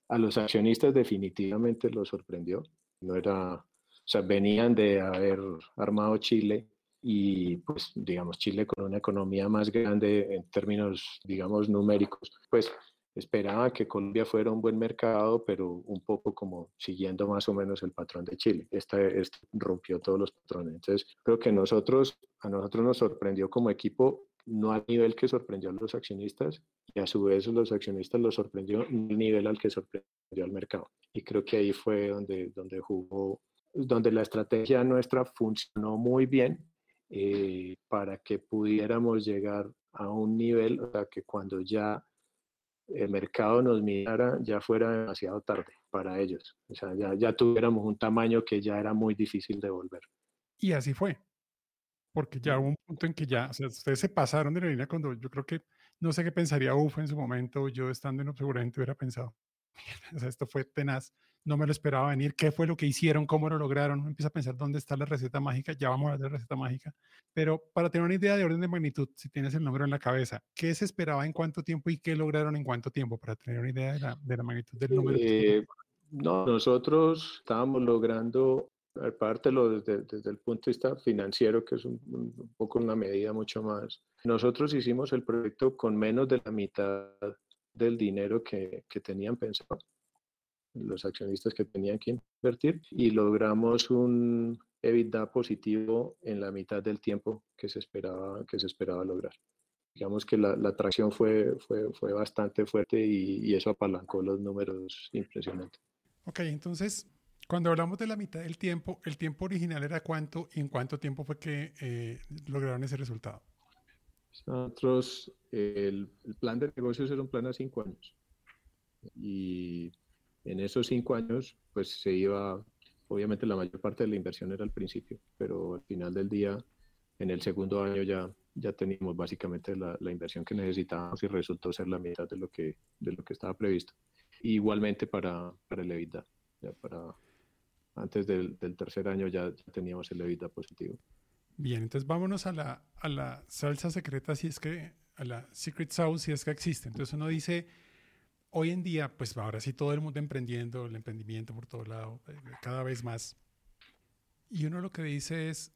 A los accionistas definitivamente los sorprendió. No era, o sea, venían de haber armado Chile y pues digamos Chile con una economía más grande en términos digamos numéricos, pues esperaba que Colombia fuera un buen mercado, pero un poco como siguiendo más o menos el patrón de Chile. Este, este rompió todos los patrones. Entonces, creo que nosotros a nosotros nos sorprendió como equipo, no al nivel que sorprendió a los accionistas, y a su vez los accionistas los sorprendió el nivel al que sorprendió al mercado. Y creo que ahí fue donde, donde jugó, donde la estrategia nuestra funcionó muy bien eh, para que pudiéramos llegar a un nivel, o sea, que cuando ya el mercado nos mirara, ya fuera demasiado tarde para ellos. O sea, ya, ya tuviéramos un tamaño que ya era muy difícil de volver. Y así fue. Porque ya hubo un punto en que ya, o sea, ustedes se pasaron de la línea cuando yo creo que, no sé qué pensaría UF en su momento, yo estando en seguramente hubiera pensado, o sea, esto fue tenaz, no me lo esperaba venir, qué fue lo que hicieron, cómo lo lograron, empieza a pensar dónde está la receta mágica, ya vamos a ver la receta mágica, pero para tener una idea de orden de magnitud, si tienes el número en la cabeza, ¿qué se esperaba en cuánto tiempo y qué lograron en cuánto tiempo para tener una idea de la, de la magnitud del número? Eh, no, nosotros estábamos logrando aparte lo desde, desde, el punto de vista financiero, que es un, un, poco una medida mucho más. Nosotros hicimos el proyecto con menos de la mitad del dinero que, que tenían pensado los accionistas que tenían que invertir y logramos un EBITDA positivo en la mitad del tiempo que se esperaba, que se esperaba lograr. Digamos que la, la atracción fue, fue, fue bastante fuerte y, y eso apalancó los números impresionantes. Ok, entonces cuando hablamos de la mitad del tiempo, ¿el tiempo original era cuánto y en cuánto tiempo fue que eh, lograron ese resultado? Nosotros, el, el, plan de negocios era un plan a cinco años. Y en esos cinco años, pues se iba, obviamente la mayor parte de la inversión era al principio, pero al final del día, en el segundo año ya, ya teníamos básicamente la, la inversión que necesitábamos y resultó ser la mitad de lo que, de lo que estaba previsto. igualmente para, para el EBITDA, ya para antes del, del tercer año ya, ya, teníamos el EBITDA positivo. Bien, entonces vámonos a la, a la salsa secreta, si es que, a la secret sauce, si es que existe. Entonces uno dice, hoy en día, pues ahora sí todo el mundo emprendiendo, el emprendimiento por todo lado, eh, cada vez más. Y uno lo que dice es,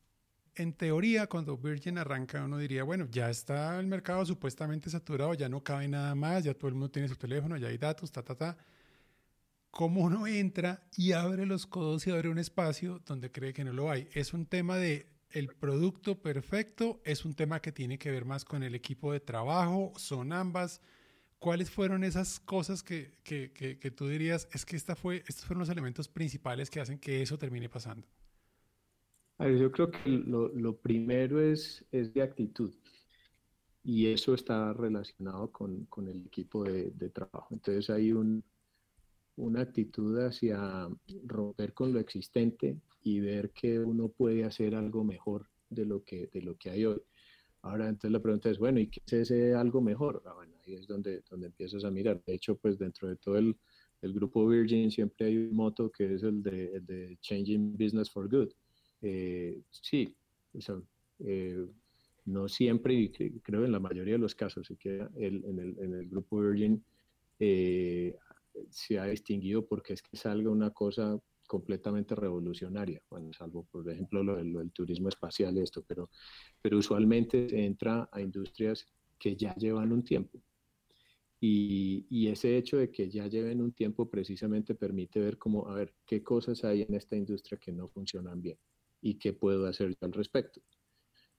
en teoría, cuando Virgin arranca, uno diría, bueno, ya está el mercado supuestamente saturado, ya no cabe nada más, ya todo el mundo tiene su teléfono, ya hay datos, ta, ta, ta cómo uno entra y abre los codos y abre un espacio donde cree que no lo hay. Es un tema de el producto perfecto, es un tema que tiene que ver más con el equipo de trabajo, son ambas. ¿Cuáles fueron esas cosas que, que, que, que tú dirías, es que esta fue, estos fueron los elementos principales que hacen que eso termine pasando? A ver, yo creo que lo, lo primero es, es de actitud y eso está relacionado con, con el equipo de, de trabajo. Entonces hay un, una actitud hacia romper con lo existente y ver que uno puede hacer algo mejor de lo que, de lo que hay hoy. Ahora, entonces la pregunta es, bueno, ¿y qué es ese algo mejor? Ah, bueno, ahí es donde, donde empiezas a mirar. De hecho, pues dentro de todo el, el grupo Virgin siempre hay un moto que es el de, el de Changing Business for Good. Eh, sí, o sea, eh, no siempre, y creo en la mayoría de los casos, que el, en, el, en el grupo Virgin eh, se ha distinguido porque es que salga una cosa completamente revolucionaria, bueno, salvo por ejemplo lo, lo del turismo espacial y esto, pero, pero usualmente entra a industrias que ya llevan un tiempo. Y, ese hecho de que ya lleven un tiempo precisamente permite ver cómo, a ver, qué cosas hay en esta industria que no funcionan bien y qué puedo hacer yo al respecto.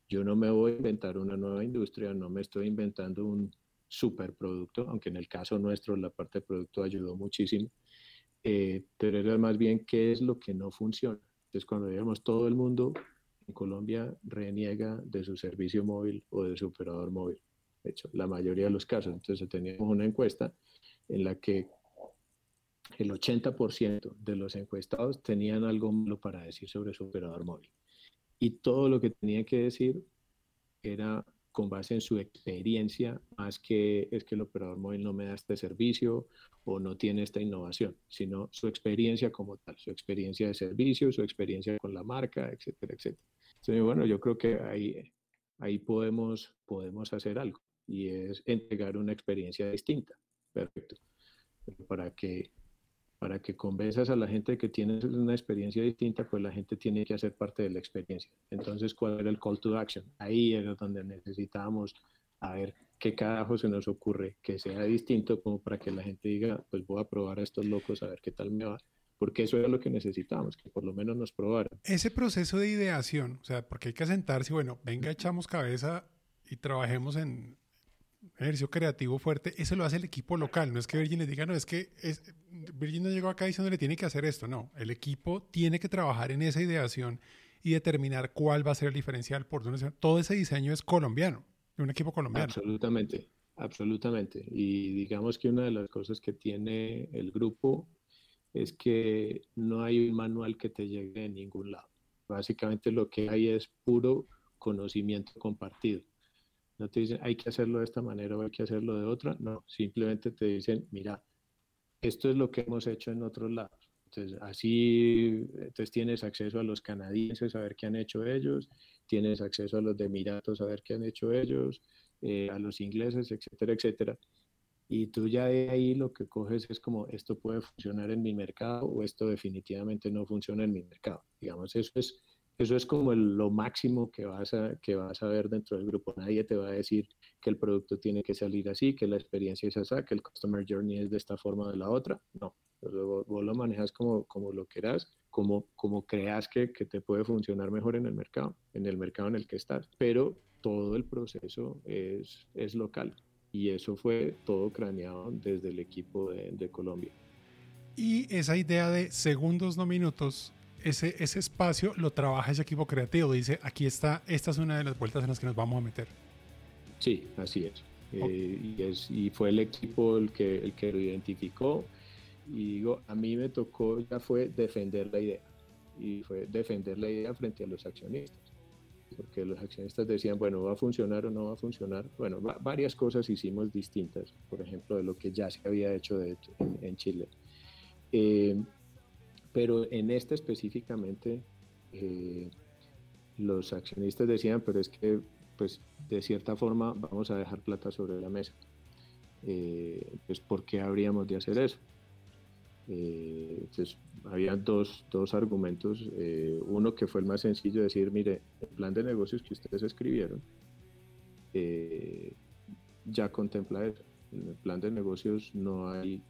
Yo no me voy a inventar una nueva industria, no me estoy inventando un, superproducto, aunque en el caso nuestro la parte de producto ayudó muchísimo, eh, pero más bien qué es lo que no funciona. Entonces, cuando digamos todo el mundo en Colombia reniega de su servicio móvil o de su operador móvil, de hecho, la mayoría de los casos. Entonces, teníamos una encuesta en la que el 80% de los encuestados tenían algo malo para decir sobre su operador móvil. Y todo lo que tenía que decir era con base en su experiencia, más que es que el operador móvil no me da este servicio o no tiene esta innovación, sino su experiencia como tal, su experiencia de servicio, su experiencia con la marca, etcétera, etcétera. Entonces, bueno, yo creo que ahí, ahí podemos, podemos hacer algo y es entregar una experiencia distinta. Perfecto. Pero para que para que convenzas a la gente que tiene una experiencia distinta, pues la gente tiene que hacer parte de la experiencia. Entonces, ¿cuál era el call to action? Ahí era donde necesitábamos a ver qué carajo se nos ocurre que sea distinto como para que la gente diga, pues voy a probar a estos locos a ver qué tal me va porque eso era lo que necesitábamos, que por lo menos nos probaran. Ese proceso de ideación, o sea, porque hay que sentarse, bueno, venga, echamos cabeza y trabajemos en ejercicio creativo fuerte, eso lo hace el equipo local, no es que Virgin les diga, no, es que Virgin no llegó acá diciendo le tiene que hacer esto, no, el equipo tiene que trabajar en esa ideación y determinar cuál va a ser el diferencial por todo ese diseño es colombiano, de un equipo colombiano. Absolutamente, absolutamente. Y digamos que una de las cosas que tiene el grupo es que no hay un manual que te llegue de ningún lado. Básicamente lo que hay es puro conocimiento compartido. No te dicen, hay que hacerlo de esta manera o hay que hacerlo de otra. No, simplemente te dicen, mira, esto es lo que hemos hecho en otros lados. Entonces, así entonces tienes acceso a los canadienses a ver qué han hecho ellos, tienes acceso a los de Emiratos a ver qué han hecho ellos, eh, a los ingleses, etcétera, etcétera. Y tú ya de ahí lo que coges es como esto puede funcionar en mi mercado o esto definitivamente no funciona en mi mercado. Digamos, eso es, eso es como lo máximo que vas, a, que vas a ver dentro del grupo. Nadie te va a decir que el producto tiene que salir así, que la experiencia es así, que el customer journey es de esta forma o de la otra. No, vos, vos, lo manejas como, como lo quieras, como, como creas que, que te puede funcionar mejor en el mercado, en el mercado en el que estás. Pero todo el proceso es, es local y eso fue todo craneado desde el equipo de, Colombia. Y esa idea de segundos, no minutos, ese, ese espacio lo trabaja ese equipo creativo. Dice, aquí está, esta es una de las vueltas en las que nos vamos a meter. Sí, así es. Eh, y, es y fue el equipo el que, el que lo identificó. Y digo, a mí me tocó, ya fue defender la idea. Y fue defender la idea frente a los accionistas porque los accionistas decían, bueno, ¿va a funcionar o no va a funcionar? Bueno, varias cosas hicimos distintas, por ejemplo, de lo que ya se había hecho de, en, Chile. Eh, pero en este específicamente, eh, los accionistas decían, pero es que, pues, de cierta forma vamos a dejar plata sobre la mesa. Eh, pues, ¿por qué habríamos de hacer eso? Eh, entonces, había dos, dos argumentos. Eh, uno que fue el más sencillo, decir, mire, el plan de negocios que ustedes escribieron ya contempla eso. En el plan de negocios no hay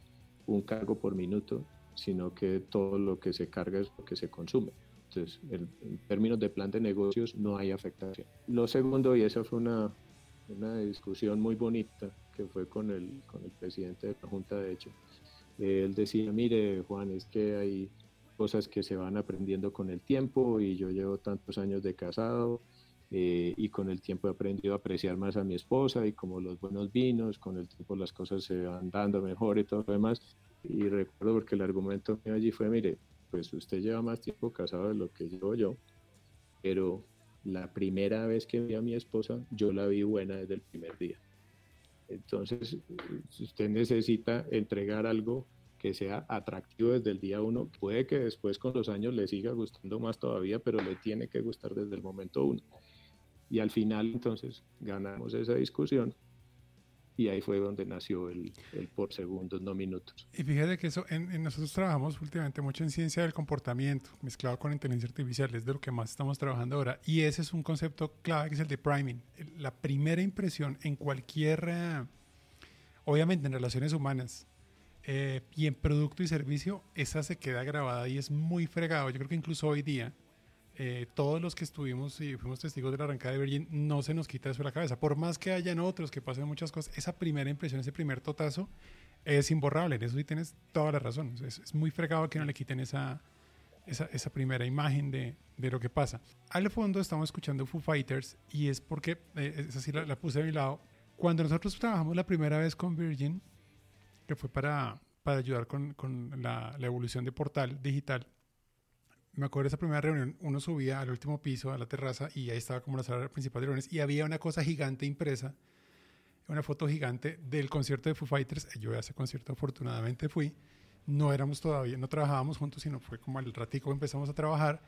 un cargo por minuto, sino que todo lo que se carga es lo que se consume. Entonces, en, términos de plan de negocios no hay afectación. Lo segundo, y esa fue una, una discusión muy bonita que fue con el, con el presidente de la Junta, de hecho, él decía, mire Juan, es que hay cosas que se van aprendiendo con el tiempo y yo llevo tantos años de casado eh, y con el tiempo he aprendido a apreciar más a mi esposa y como los buenos vinos, con el tiempo las cosas se van dando mejor y todo lo demás. Y recuerdo porque el argumento mío allí fue, mire, pues usted lleva más tiempo casado de lo que llevo yo, pero la primera vez que vi a mi esposa, yo la vi buena desde el primer día. Entonces, usted necesita entregar algo que sea atractivo desde el día uno, puede que después con los años le siga gustando más todavía, pero le tiene que gustar desde el momento uno. Y al final, entonces, ganamos esa discusión y ahí fue donde nació el, el, por segundos, no minutos. Y fíjate que eso, en, nosotros trabajamos últimamente mucho en ciencia del comportamiento, mezclado con inteligencia artificial, es de lo que más estamos trabajando ahora. Y ese es un concepto clave que es el de priming. La primera impresión en cualquier, eh, obviamente en relaciones humanas eh, y en producto y servicio, esa se queda grabada y es muy fregado. Yo creo que incluso hoy día eh, todos los que estuvimos y fuimos testigos de la arrancada de Virgin, no se nos quita eso de la cabeza. Por más que hayan otros que pasen muchas cosas, esa primera impresión, ese primer totazo, es imborrable. En eso sí tienes toda la razón. Es, muy fregado que no le quiten esa, esa, esa primera imagen de, de, lo que pasa. Al fondo estamos escuchando Foo Fighters y es porque, eh, esa sí la, puse a mi lado, cuando nosotros trabajamos la primera vez con Virgin, que fue para, para ayudar con, con la, la evolución de portal digital, me acuerdo de esa primera reunión, uno subía al último piso, a la terraza, y ahí estaba como la sala principal de reuniones, y había una cosa gigante impresa, una foto gigante del concierto de Foo Fighters. Yo a ese concierto afortunadamente fui. No éramos todavía, no trabajábamos juntos, sino fue como al ratico empezamos a trabajar.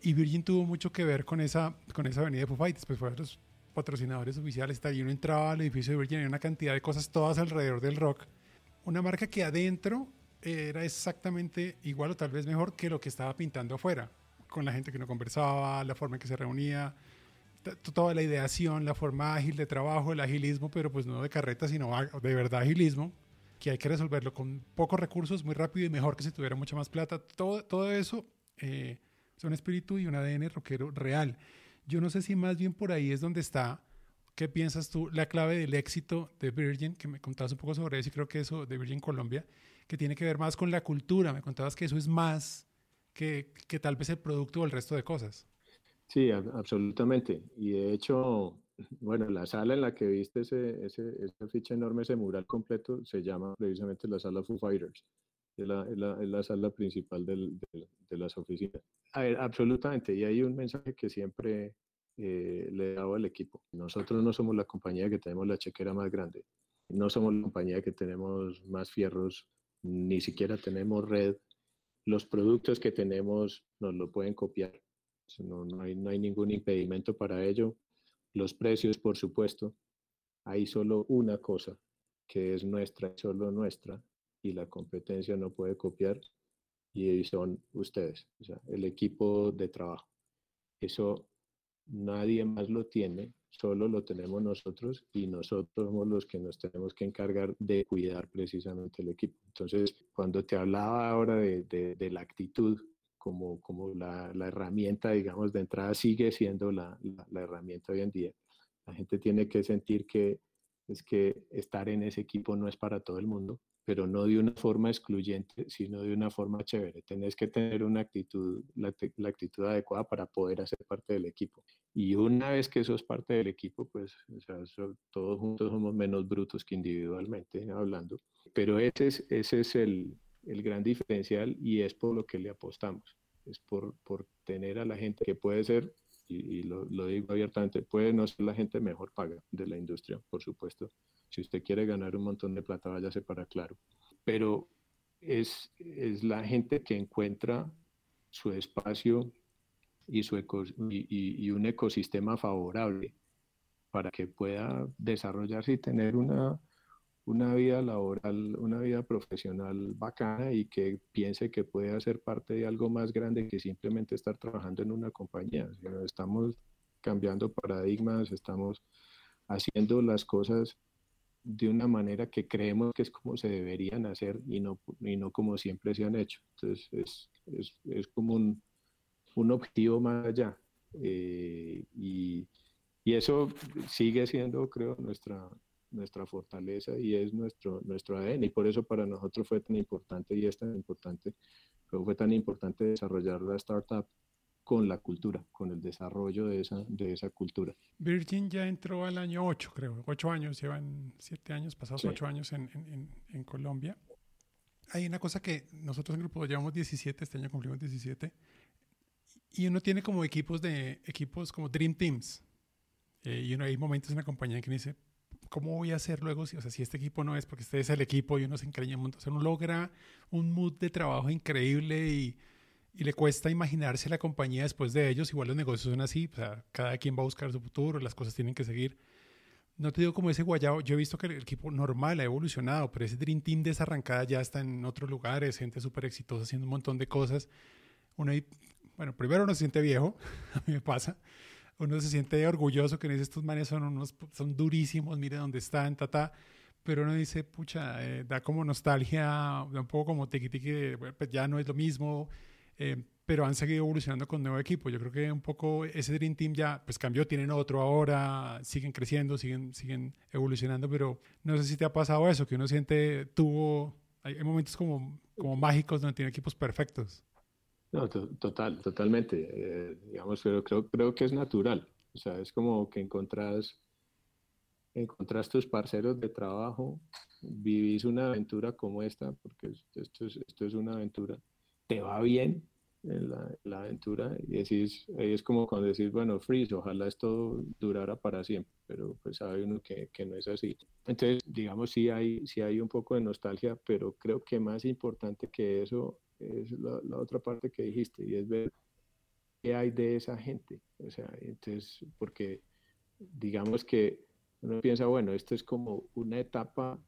Y Virgin tuvo mucho que ver con esa, con esa avenida de Foo Fighters, pues fueron los patrocinadores oficiales. Y uno entraba al edificio de Virgin y una cantidad de cosas todas alrededor del rock. Una marca que adentro era exactamente igual o tal vez mejor que lo que estaba pintando afuera, con la gente que no conversaba, la forma en que se reunía, toda la ideación, la forma ágil de trabajo, el agilismo, pero pues no de carreta, sino de verdad agilismo. que hay que resolverlo con pocos recursos, muy rápido y mejor que si tuviera mucha más plata. Todo, todo eso eh, es un espíritu y un ADN rockero real. Yo no sé si más bien por ahí es donde está, ¿qué piensas tú? La clave del éxito de Virgin, que me contabas un poco sobre eso y creo que eso de Virgin Colombia, que tiene que ver más con la cultura. Me contabas que eso es más que, que tal vez el producto o el resto de cosas. Sí, absolutamente. Y de hecho, bueno, la sala en la que viste ese, ese, ese ficha enorme, ese mural completo, se llama precisamente la sala Foo Fighters. Es la, la, la sala principal del, de, las oficinas. A ver, absolutamente. Y hay un mensaje que siempre eh, le dado al equipo. Nosotros no somos la compañía que tenemos la chequera más grande. No somos la compañía que tenemos más fierros. Ni siquiera tenemos red. Los productos que tenemos nos lo pueden copiar. No, no, hay, no hay ningún impedimento para ello los precios, por supuesto, hay solo una cosa que es nuestra, solo nuestra, y la competencia no puede copiar, y son ustedes, el equipo de trabajo. Eso nadie más lo tiene, solo lo tenemos nosotros y nosotros somos los que nos tenemos que encargar de cuidar precisamente el equipo. Entonces, cuando te hablaba ahora de, la actitud como, como la, la, herramienta, digamos, de entrada sigue siendo la, la, herramienta hoy en día. La gente tiene que sentir que es que estar en ese equipo no es para todo el mundo, pero no de una forma excluyente, sino de una forma chévere. Tenés que tener una actitud, la, la, actitud adecuada para poder hacer parte del equipo. Y una vez que sos parte del equipo, pues o sea, todos juntos somos menos brutos que individualmente hablando. Pero ese es, ese es el, el gran diferencial y es por lo que le apostamos, es por, por tener a la gente que puede ser, y, lo, lo, digo abiertamente, puede no ser la gente mejor paga de la industria, por supuesto. Si usted quiere ganar un montón de plata, váyase para claro. Pero es, es la gente que encuentra su espacio y, su y, y un ecosistema favorable para que pueda desarrollarse y tener una, una vida laboral, una vida profesional bacana y que piense que puede hacer parte de algo más grande que simplemente estar trabajando en una compañía. Estamos cambiando paradigmas, estamos haciendo las cosas de una manera que creemos que es como se deberían hacer y no, y no como siempre se han hecho. Entonces es, es, es como un, un, objetivo más allá. Eh, y, y eso sigue siendo, creo, nuestra, nuestra fortaleza y es nuestro, nuestro ADN. Y por eso para nosotros fue tan importante y es tan importante, fue tan importante desarrollar la startup con la cultura, con el desarrollo de esa, de esa cultura. Virgin ya entró al año 8, creo. 8 años, llevan 7 años, pasados 8 años en, en, en, Colombia. Hay una cosa que nosotros en el grupo llevamos 17, este año cumplimos 17, y uno tiene como equipos de equipos como Dream Teams. Eh, y uno hay momentos en la compañía en que dice, ¿cómo voy a hacer luego? Si, o sea, si este equipo no es, porque este es el equipo y uno se encariña mucho. O sea, uno logra un mood de trabajo increíble y, y, le cuesta imaginarse la compañía después de ellos. Igual los negocios son así, o sea, cada quien va a buscar su futuro, las cosas tienen que seguir. No te digo como ese guayabo, yo he visto que el equipo normal ha evolucionado, pero ese Dream Team desarrancada ya está en otros lugares, gente súper exitosa haciendo un montón de cosas. Uno, bueno, primero uno se siente viejo, a mí me pasa uno se siente orgulloso que estos manes son, unos, son durísimos, mire dónde están, ta, ta. Pero uno dice, pucha, eh, da como nostalgia, da un poco como tiki tiki, pues ya no es lo mismo, eh, pero han seguido evolucionando con nuevo equipo. Yo creo que un poco ese Dream Team ya pues cambió, tienen otro ahora, siguen creciendo, siguen, siguen evolucionando, pero no sé si te ha pasado eso, que uno siente, tuvo, hay, momentos como, como mágicos donde tiene equipos perfectos. No, total, totalmente. Eh, digamos, pero creo, creo que es natural. O sea, es como que encontrás, encontrás tus parceros de trabajo, vivís una aventura como esta, porque esto es, esto es una aventura. Te va bien en la, la aventura y decís, es como cuando decís, bueno, freeze, ojalá esto durara para siempre, pero pues sabe uno que, que no es así. Entonces, digamos, sí hay, sí hay un poco de nostalgia, pero creo que más importante que eso es la, otra parte que dijiste, y es ver qué hay de esa gente. O sea, entonces, porque digamos que uno piensa, bueno, esto es como una etapa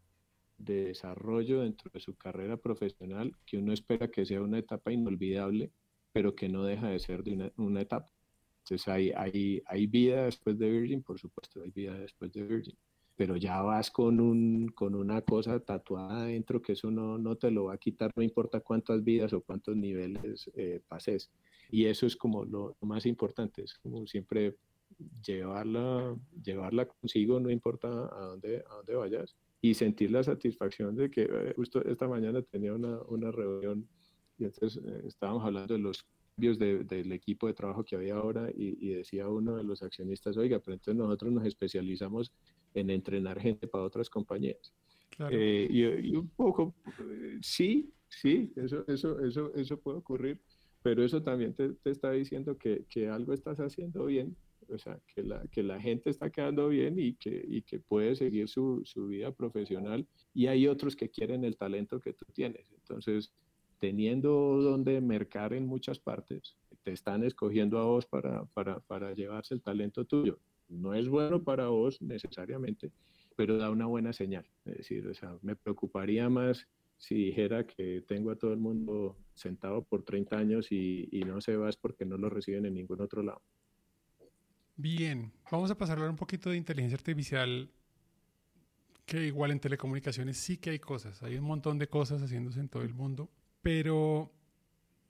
de desarrollo dentro de su carrera profesional que uno espera que sea una etapa inolvidable, pero que no deja de ser de una, una etapa. Entonces hay, hay, hay vida después de Virgin, por supuesto, hay vida después de Virgin. pero ya vas con, un, con una cosa tatuada adentro que eso no, no te lo va a quitar, no importa cuántas vidas o cuántos niveles eh, pases. Y eso es como lo, más importante, es como siempre llevarla, llevarla consigo, no importa a dónde, a dónde vayas, y sentir la satisfacción de que eh, justo esta mañana tenía una, una reunión y entonces eh, estábamos hablando de los cambios del equipo de trabajo que había ahora y, y, decía uno de los accionistas, oiga, pero entonces nosotros nos especializamos en entrenar gente para otras compañías. Eh, y, un poco, sí, sí, eso, eso, eso, eso puede ocurrir, pero eso también te, te está diciendo que, que, algo estás haciendo bien, o que la, que la gente está quedando bien y que, y que puede seguir su, su vida profesional y hay otros que quieren el talento que tú tienes. Entonces, teniendo donde mercar en muchas partes, te están escogiendo a vos para, para, para llevarse el talento tuyo no es bueno para vos necesariamente, pero da una buena señal. Es decir, o sea, me preocuparía más si dijera que tengo a todo el mundo sentado por 30 años y, no se va porque no lo reciben en ningún otro lado. Bien, vamos a pasar a hablar un poquito de inteligencia artificial, que igual en telecomunicaciones sí que hay cosas, hay un montón de cosas haciéndose en todo el mundo, pero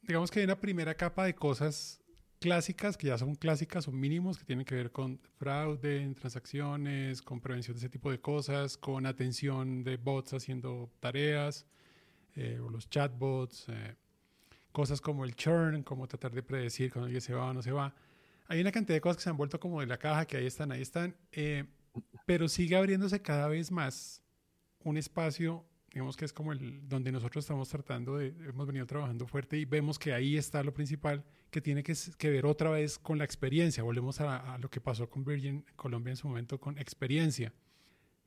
digamos que hay una primera capa de cosas clásicas, que ya son clásicas o mínimos, que tienen que ver con fraude en transacciones, con prevención de ese tipo de cosas, con atención de bots haciendo tareas, eh, o los chatbots, eh, cosas como el churn, como tratar de predecir cuando alguien se va o no se va. Hay una cantidad de cosas que se han vuelto como de la caja, que ahí están, ahí están, eh, pero sigue abriéndose cada vez más un espacio digamos que es como el donde nosotros estamos tratando de, hemos venido trabajando fuerte y vemos que ahí está lo principal que tiene que, ver otra vez con la experiencia. Volvemos a, lo que pasó con Virgin Colombia en su momento con experiencia.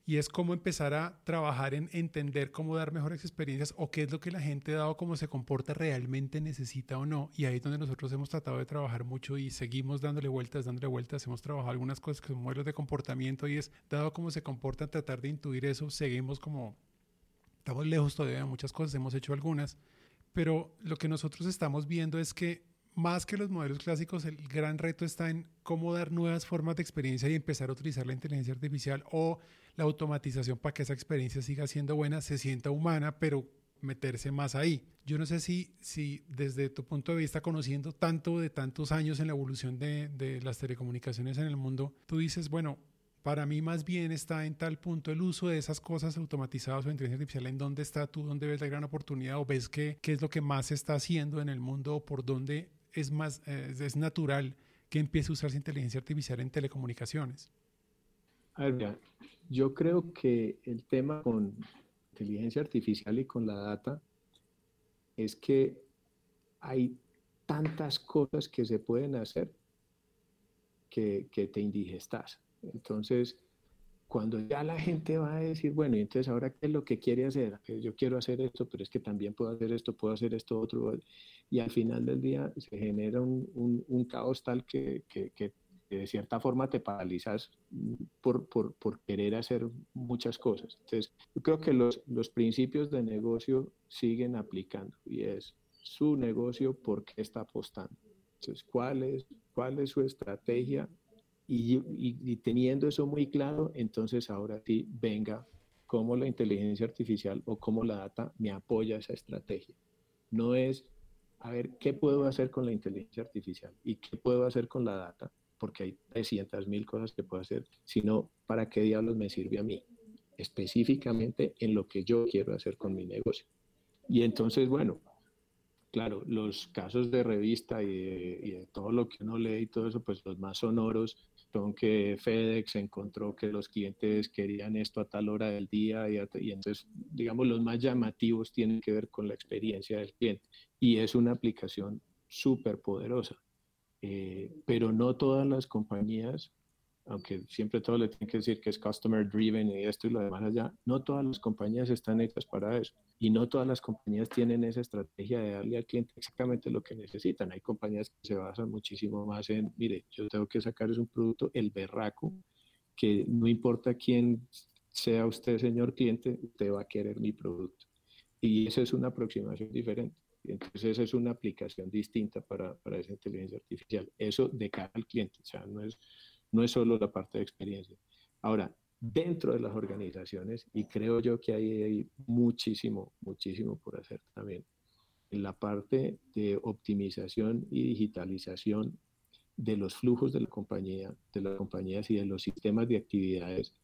Y es cómo empezar a trabajar en entender cómo dar mejores experiencias o qué es lo que la gente, dado cómo se comporta, realmente necesita o no. Y ahí es donde nosotros hemos tratado de trabajar mucho y seguimos dándole vueltas, dándole vueltas. Hemos trabajado algunas cosas que son modelos de comportamiento y es, dado cómo se comporta, tratar de intuir eso, seguimos como Estamos lejos todavía de muchas cosas, hemos hecho algunas, pero lo que nosotros estamos viendo es que más que los modelos clásicos, el gran reto está en cómo dar nuevas formas de experiencia y empezar a utilizar la inteligencia artificial o la automatización para que esa experiencia siga siendo buena, se sienta humana, pero meterse más ahí. Yo no sé si, si desde tu punto de vista, conociendo tanto de tantos años en la evolución de, de las telecomunicaciones en el mundo, tú dices, bueno, para mí más bien está en tal punto el uso de esas cosas automatizadas o inteligencia artificial, en dónde está tú, dónde ves la gran oportunidad o ves qué, qué es lo que más se está haciendo en el mundo o por dónde es más eh, es natural que empiece a usarse inteligencia artificial en telecomunicaciones. A ver, yo creo que el tema con inteligencia artificial y con la data es que hay tantas cosas que se pueden hacer que, que te indigestas. Entonces, cuando ya la gente va a decir, bueno, y entonces ahora qué es lo que quiere hacer, yo quiero hacer esto, pero es que también puedo hacer esto, puedo hacer esto otro, y al final del día se genera un, un, caos tal que, que, que, de cierta forma te paralizas por, por, por, querer hacer muchas cosas. Entonces, yo creo que los, los principios de negocio siguen aplicando y es su negocio, ¿por qué está apostando? Entonces, ¿cuál es, cuál es su estrategia y, teniendo eso muy claro, entonces ahora sí, venga, cómo la inteligencia artificial o cómo la data me apoya esa estrategia. No es, a ver, ¿qué puedo hacer con la inteligencia artificial? ¿Y qué puedo hacer con la data? Porque hay 300 mil cosas que puedo hacer, sino para qué diablos me sirve a mí, específicamente en lo que yo quiero hacer con mi negocio. Y entonces, bueno, claro, los casos de revista y de, y de, todo lo que uno lee y todo eso, pues los más sonoros son que FedEx encontró que los clientes querían esto a tal hora del día y, entonces, digamos, los más llamativos tienen que ver con la experiencia del cliente y es una aplicación súper poderosa. Eh, pero no todas las compañías, aunque siempre todo le tienen que decir que es customer driven y esto y lo demás allá, no todas las compañías están hechas para eso. Y no todas las compañías tienen esa estrategia de darle al cliente exactamente lo que necesitan. Hay compañías que se basan muchísimo más en, mire, yo tengo que sacar es un producto, el berraco, que no importa quién sea usted, señor cliente, usted va a querer mi producto. Y esa es una aproximación diferente. Entonces, esa es una aplicación distinta para, para esa inteligencia artificial. Eso de cara al cliente, o sea, no es, no es solo la parte de experiencia. Ahora, dentro de las organizaciones y creo yo que ahí hay muchísimo, muchísimo por hacer también. En la parte de optimización y digitalización de los flujos de la compañía, de las compañías y de los sistemas de actividades,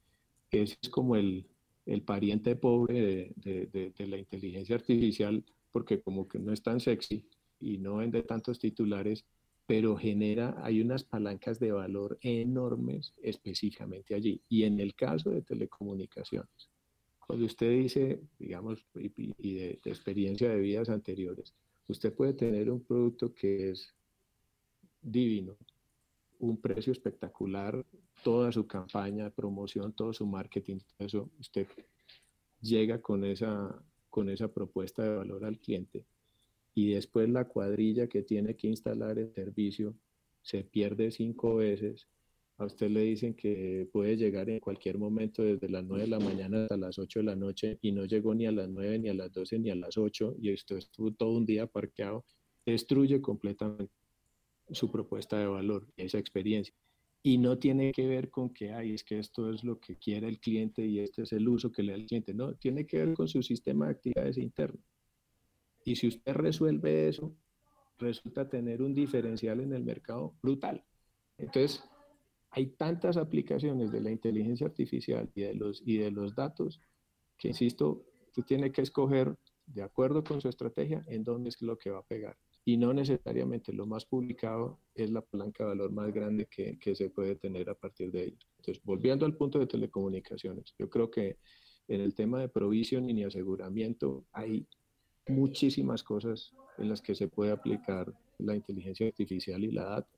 es como el, el pariente pobre de, de, de, la inteligencia artificial, porque como que no es tan sexy y no vende tantos titulares, pero genera, hay unas palancas de valor enormes específicamente allí. Y en el caso de telecomunicaciones, cuando usted dice, digamos, y, de, experiencia de vidas anteriores, usted puede tener un producto que es divino, un precio espectacular, toda su campaña, promoción, todo su marketing, eso usted llega con esa, con esa propuesta de valor al cliente y después la cuadrilla que tiene que instalar el servicio se pierde cinco veces. A usted le dicen que puede llegar en cualquier momento desde las 9 de la mañana hasta las 8 de la noche y no llegó ni a las 9, ni a las 12, ni a las 8 y esto estuvo todo un día parqueado. Destruye completamente su propuesta de valor, esa experiencia. Y no tiene que ver con que, ay, es que esto es lo que quiere el cliente y este es el uso que le da el cliente. No, tiene que ver con su sistema de actividades interno. Y si usted resuelve eso, resulta tener un diferencial en el mercado brutal. Entonces, hay tantas aplicaciones de la inteligencia artificial y de los, y de los datos que, insisto, usted tiene que escoger de acuerdo con su estrategia en dónde es lo que va a pegar. Y no necesariamente lo más publicado es la palanca de valor más grande que, que se puede tener a partir de ello. Entonces, volviendo al punto de telecomunicaciones, yo creo que en el tema de provisión y aseguramiento hay muchísimas cosas en las que se puede aplicar la inteligencia artificial y la data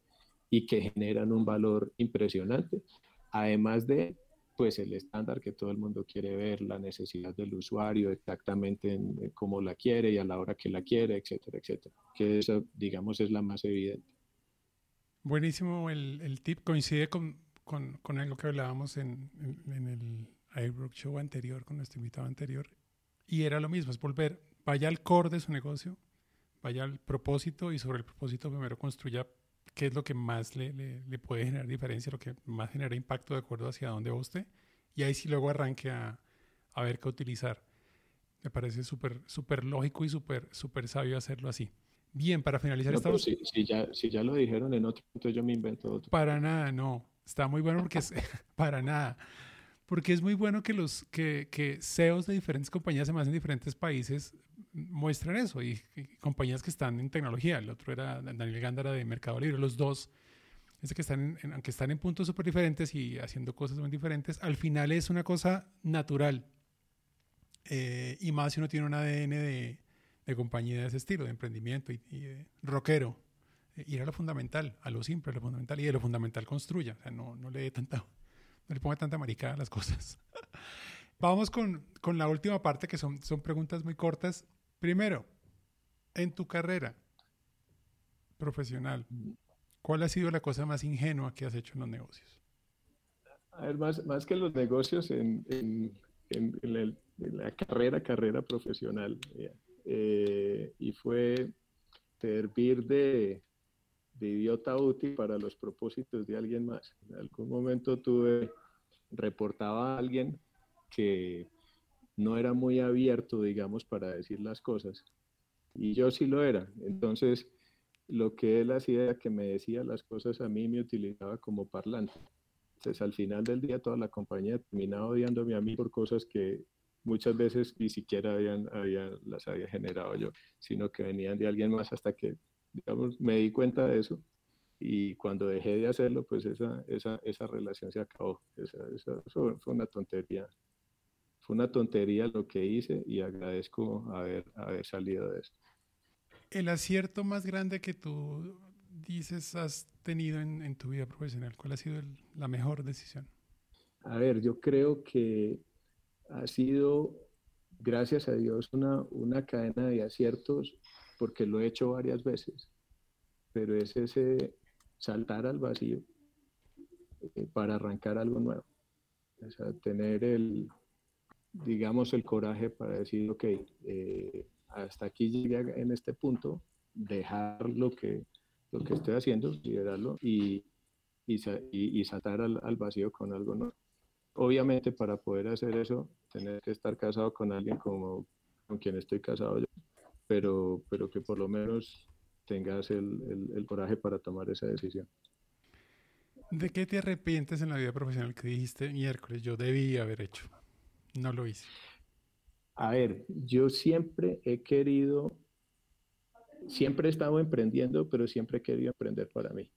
y que generan un valor impresionante, además de pues el estándar que todo el mundo quiere ver, la necesidad del usuario exactamente en, cómo la quiere y a la hora que la quiere, etcétera, etcétera, que esa digamos es la más evidente. Buenísimo el, el tip, coincide con, con, con, algo que hablábamos en, en, en el iBrook Show anterior, con nuestro invitado anterior, y era lo mismo, es volver vaya al core de su negocio, vaya al propósito y sobre el propósito primero construya qué es lo que más le, le, puede generar diferencia, lo que más genera impacto de acuerdo hacia dónde va usted. Y ahí sí luego arranque a, a ver qué utilizar. Me parece súper súper lógico y súper súper sabio hacerlo así. Bien, para finalizar no, si, si, ya, si ya lo dijeron en otro, entonces yo me invento otro. Para nada, no. Está muy bueno porque es para nada porque es muy bueno que los que, que CEOs de diferentes compañías, además en diferentes países, muestren eso. Y, compañías que están en tecnología. El otro era Daniel Gándara de Mercado Libre. Los dos, es que están en, aunque están en puntos súper diferentes y haciendo cosas muy diferentes, al final es una cosa natural. Eh, y más si uno tiene un ADN de, de compañía de ese estilo, de emprendimiento y, de rockero. Eh, ir a lo fundamental, a lo simple, a lo fundamental. Y de lo fundamental construya. O sea, no, no le dé tanta no le ponga tanta maricada a las cosas. Vamos con, con, la última parte, que son, son preguntas muy cortas. Primero, en tu carrera profesional, ¿cuál ha sido la cosa más ingenua que has hecho en los negocios? A ver, más, más que los negocios, en, en, la carrera, carrera profesional. Eh, y fue servir de, de idiota útil para los propósitos de alguien más. En algún momento tuve, reportaba a alguien que no era muy abierto, digamos, para decir las cosas. Y yo sí lo era. Entonces, lo que él hacía era que me decía las cosas a mí me utilizaba como parlante. Entonces, al final del día, toda la compañía terminaba odiándome a mí por cosas que muchas veces ni siquiera habían, habían, las había generado yo, sino que venían de alguien más hasta que digamos, me di cuenta de eso y cuando dejé de hacerlo, pues esa, esa, esa relación se acabó. Esa, esa, eso fue una tontería. Fue una tontería lo que hice y agradezco haber, haber salido de eso. El acierto más grande que tú dices has tenido en, en tu vida profesional, ¿cuál ha sido la mejor decisión? A ver, yo creo que ha sido, gracias a Dios, una, una cadena de aciertos porque lo he hecho varias veces, pero es ese saltar al vacío eh, para arrancar algo nuevo. O sea, tener el, digamos, el coraje para decir, ok, eh, hasta aquí llegué en este punto, dejar lo que, lo que estoy haciendo, liberarlo y, y, y saltar al, al, vacío con algo nuevo. obviamente para poder hacer eso, tener que estar casado con alguien como con quien estoy casado yo, pero, pero que por lo menos tengas el, el coraje para tomar esa decisión. ¿De qué te arrepientes en la vida profesional que dijiste miércoles? Yo debí haber hecho. No lo hice. A ver, yo siempre he querido, siempre he estado emprendiendo, pero siempre he querido emprender para mí.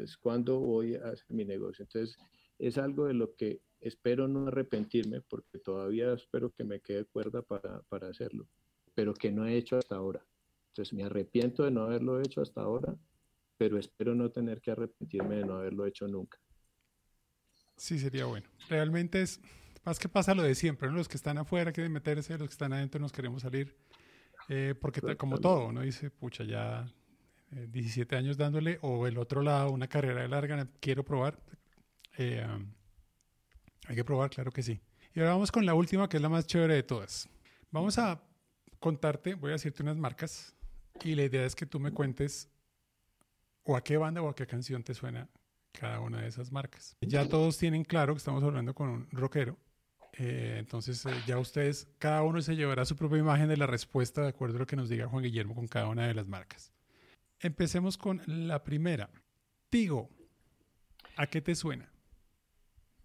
es cuando voy a hacer mi negocio. Entonces, es algo de lo que espero no arrepentirme, porque todavía espero que me quede cuerda para, para hacerlo, pero que no he hecho hasta ahora. Entonces, me arrepiento de no haberlo hecho hasta ahora, pero espero no tener que arrepentirme de no haberlo hecho nunca. Sí, sería bueno. Realmente es más que pasa lo de siempre, ¿no? Los que están afuera quieren meterse, los que están adentro nos queremos salir. Eh, porque como todo, uno dice, pucha, ya 17 eh, años dándole, o el otro lado, una carrera de larga, quiero probar. Eh, hay que probar, claro que sí. Y ahora vamos con la última, que es la más chévere de todas. Vamos a contarte, voy a decirte unas marcas, y la idea es que tú me cuentes o a qué banda o a qué canción te suena cada una de esas marcas. Ya todos tienen claro que estamos hablando con un rockero. Eh, entonces eh, ya ustedes, cada uno se llevará su propia imagen de la respuesta de acuerdo a lo que nos diga Juan Guillermo con cada una de las marcas. Empecemos con la primera. Tigo, ¿a qué te suena?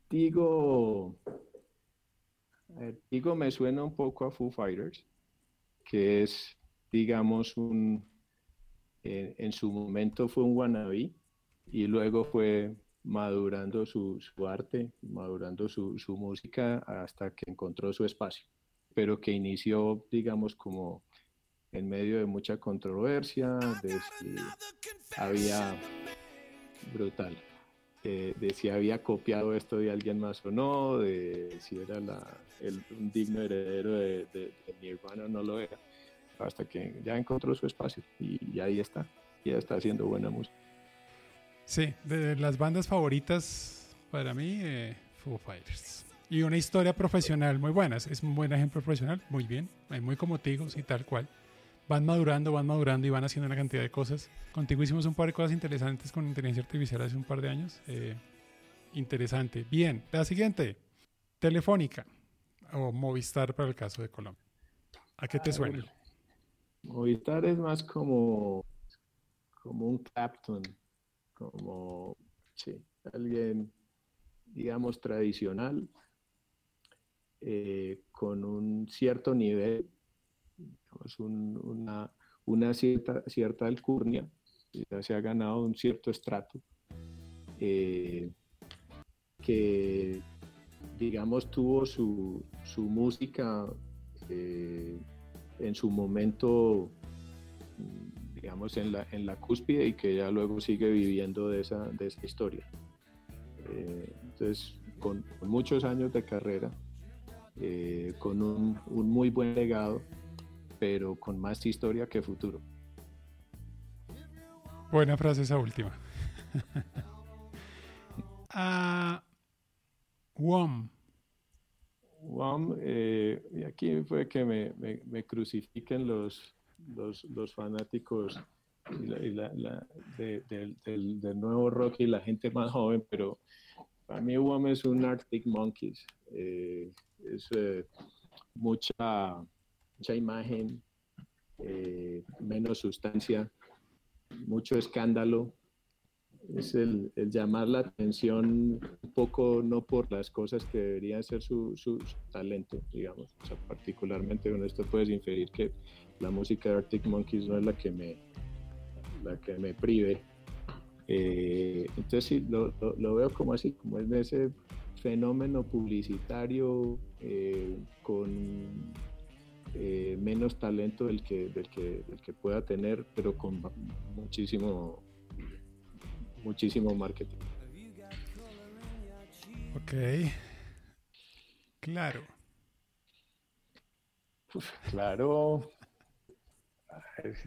Tigo, Tigo me suena un poco a Foo Fighters, que es, digamos, un, en su momento fue un wannabe y luego fue madurando su, su arte, madurando su, su, música hasta que encontró su espacio, pero que inició, digamos, como en medio de mucha controversia, de había brutal, eh, de si había copiado esto de alguien más o no, de si era la, el, un digno heredero de, de, de o no lo era, hasta que ya encontró su espacio y, ahí está, ya está haciendo buena música. Sí, de las bandas favoritas para mí, eh, Foo Fighters. Y una historia profesional muy buena, es un buen ejemplo profesional, muy bien, muy como Tigos y tal cual. Van madurando, van madurando y van haciendo una cantidad de cosas. Contigo hicimos un par de cosas interesantes con inteligencia artificial hace un par de años. Eh, interesante. Bien, la siguiente, Telefónica o Movistar para el caso de Colombia. ¿A qué te suena? Movistar es más como, como un Clapton, como alguien, digamos, tradicional, eh, con un cierto nivel, una, una, cierta, cierta alcurnia, ya se ha ganado un cierto estrato, eh, que, digamos, tuvo su, su música eh, en su momento digamos, en la, en la cúspide y que ya luego sigue viviendo de esa, de esa historia. Eh, entonces, con, muchos años de carrera, eh, con un, un, muy buen legado, pero con más historia que futuro. Buena frase esa última. ah, WOM. WOM, eh, y aquí fue que me, me, me crucifiquen los, los, los fanáticos del, nuevo rock y la gente más joven, pero para mí UAM es un Arctic Monkeys. Eh, es eh, mucha, mucha imagen, eh, menos sustancia, mucho escándalo. Es el, llamar la atención un poco, no por las cosas que deberían ser su, su, talento, digamos. O sea, particularmente con esto puedes inferir que la música de Arctic Monkeys no es la que me, la que me prive. Eh, entonces sí, lo, veo como así, como es ese fenómeno publicitario eh, con eh, menos talento del que, del que, del que pueda tener, pero con muchísimo, muchísimo marketing. Ok, claro. claro,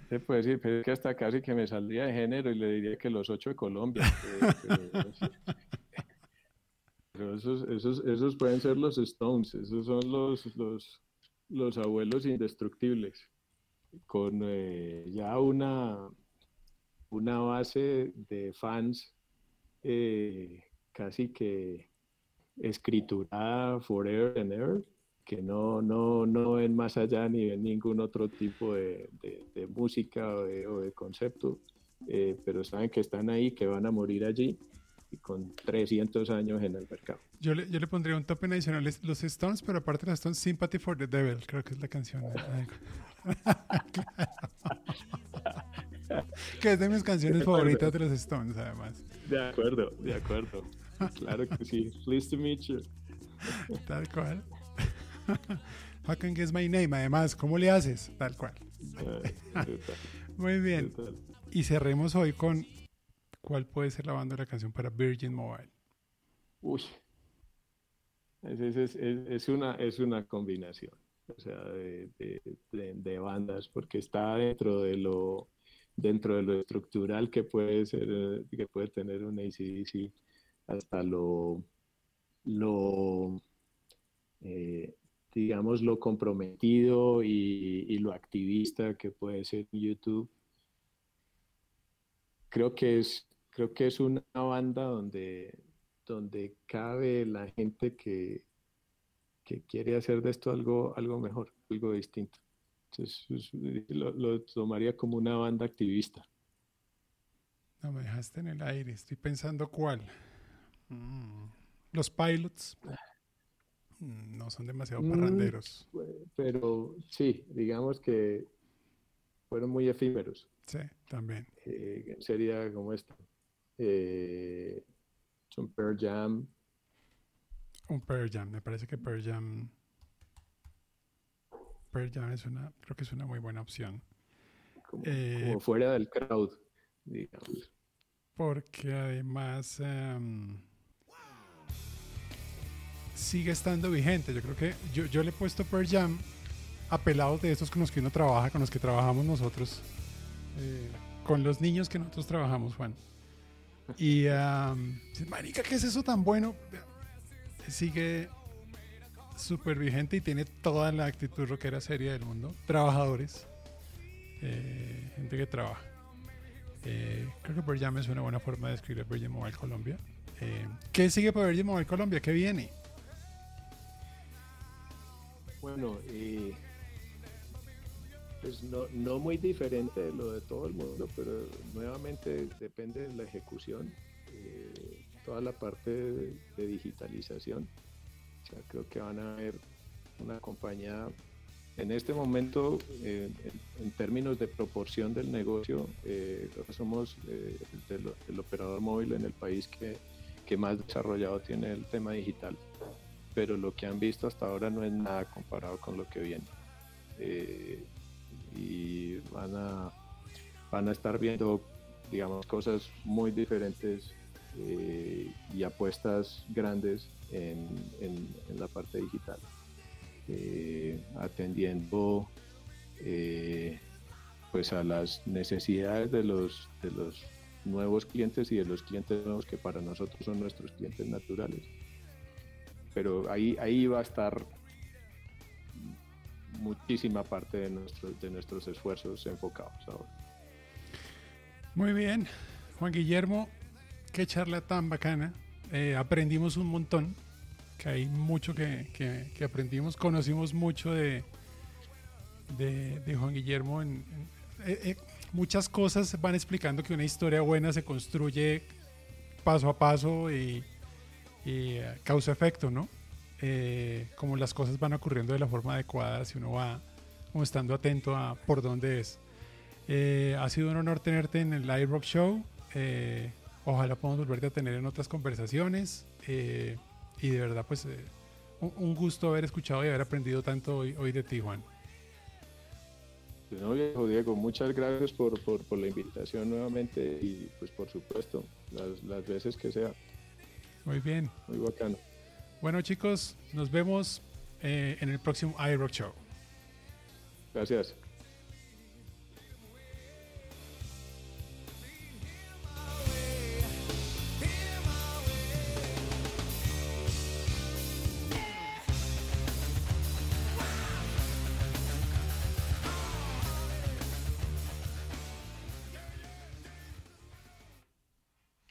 se puede decir, pero es que hasta casi que me saldría de género y le diría que los ocho de Colombia. pero, esos, esos, esos, pueden ser los Stones, esos son los, los, los abuelos indestructibles, con eh, ya una, una base de fans eh, casi que escriturada forever and ever, que no, no, no ven más allá ni ven ningún otro tipo de, música o de, o de concepto, eh, pero saben que están ahí, que van a morir allí y con 300 años en el mercado. Yo le, yo le pondría un tope adicional, los Stones, pero aparte de los Stones, Sympathy for the Devil, creo que es la canción. que es de mis canciones favoritas de los Stones, además. De acuerdo, de acuerdo. Claro que sí. Pleased to meet you. Tal cual. How can guess my name? Además, ¿cómo le haces? Tal cual. Muy bien. Y cerremos hoy con ¿cuál puede ser la banda de la canción para Virgin Mobile? Uy. Es, una, es una combinación o sea, de, de, bandas, porque está dentro de lo dentro de lo estructural que puede ser que puede tener un ACDC hasta lo lo eh, digamos, lo comprometido y, lo activista que puede ser YouTube. Creo que es, creo que es una banda donde, donde cabe la gente que, que quiere hacer de esto algo, algo mejor, algo distinto. Entonces, lo, tomaría como una banda activista. No me dejaste en el aire, estoy pensando cuál. Mm. Los pilots. Mm, no son demasiado parranderos. Mm, pero sí, digamos que fueron muy efímeros. Sí, también. Eh, sería como esto. Eh, un Pearl Jam. Un Pearl Jam, me parece que Pearl Jam. Pearl Jam es una, creo que es una muy buena opción. Como, eh, fuera del crowd, digamos. Porque además. Em, sigue estando vigente. Yo creo que yo, yo le he puesto Per Jam a pelados de estos con los que uno trabaja, con los que trabajamos nosotros, eh, con los niños que nosotros trabajamos, Juan. Y, um, marica, ¿qué es eso tan bueno? Sigue súper vigente y tiene toda la actitud rockera seria del mundo. Trabajadores, eh, gente que trabaja. Eh, creo que Jam es una buena forma de escribir Virgin Mobile Colombia. ¿Qué sigue para Virgin Mobile Colombia? ¿Qué viene? Bueno, pues no, no, muy diferente de lo de todo el mundo, pero nuevamente depende de la ejecución, eh, toda la parte de, digitalización. O creo que van a haber una compañía en este momento, en, términos de proporción del negocio, eh, somos eh, el, operador móvil en el país que, más desarrollado tiene el tema digital pero lo que han visto hasta ahora no es nada comparado con lo que viene. Y van a, van a estar viendo, digamos, cosas muy diferentes eh, y apuestas grandes en, en, la parte digital, eh, atendiendo pues a las necesidades de los, de los nuevos clientes y de los clientes nuevos que para nosotros son nuestros clientes naturales. Pero ahí, ahí va a estar muchísima parte de, de nuestros esfuerzos enfocados ahora. Muy bien, Juan Guillermo, qué charla tan bacana. Eh, aprendimos un montón, que hay mucho que, que, aprendimos, conocimos mucho de, de, Juan Guillermo. En, eh, eh, muchas cosas van explicando que una historia buena se construye paso a paso y, eh, causa-efecto, ¿no? Eh, como las cosas van ocurriendo de la forma adecuada, si uno va como estando atento a por dónde es. Eh, ha sido un honor tenerte en el Live Rock Show. ojalá podamos volverte a tener en otras conversaciones. y de verdad, pues, un, gusto haber escuchado y haber aprendido tanto hoy, hoy de ti, Juan. No, viejo Diego, muchas gracias por, por, por, la invitación nuevamente y pues por supuesto, las, las veces que sea. Muy bien. Muy bacano. Bueno chicos, nos vemos eh, en el próximo iRock Show. Gracias.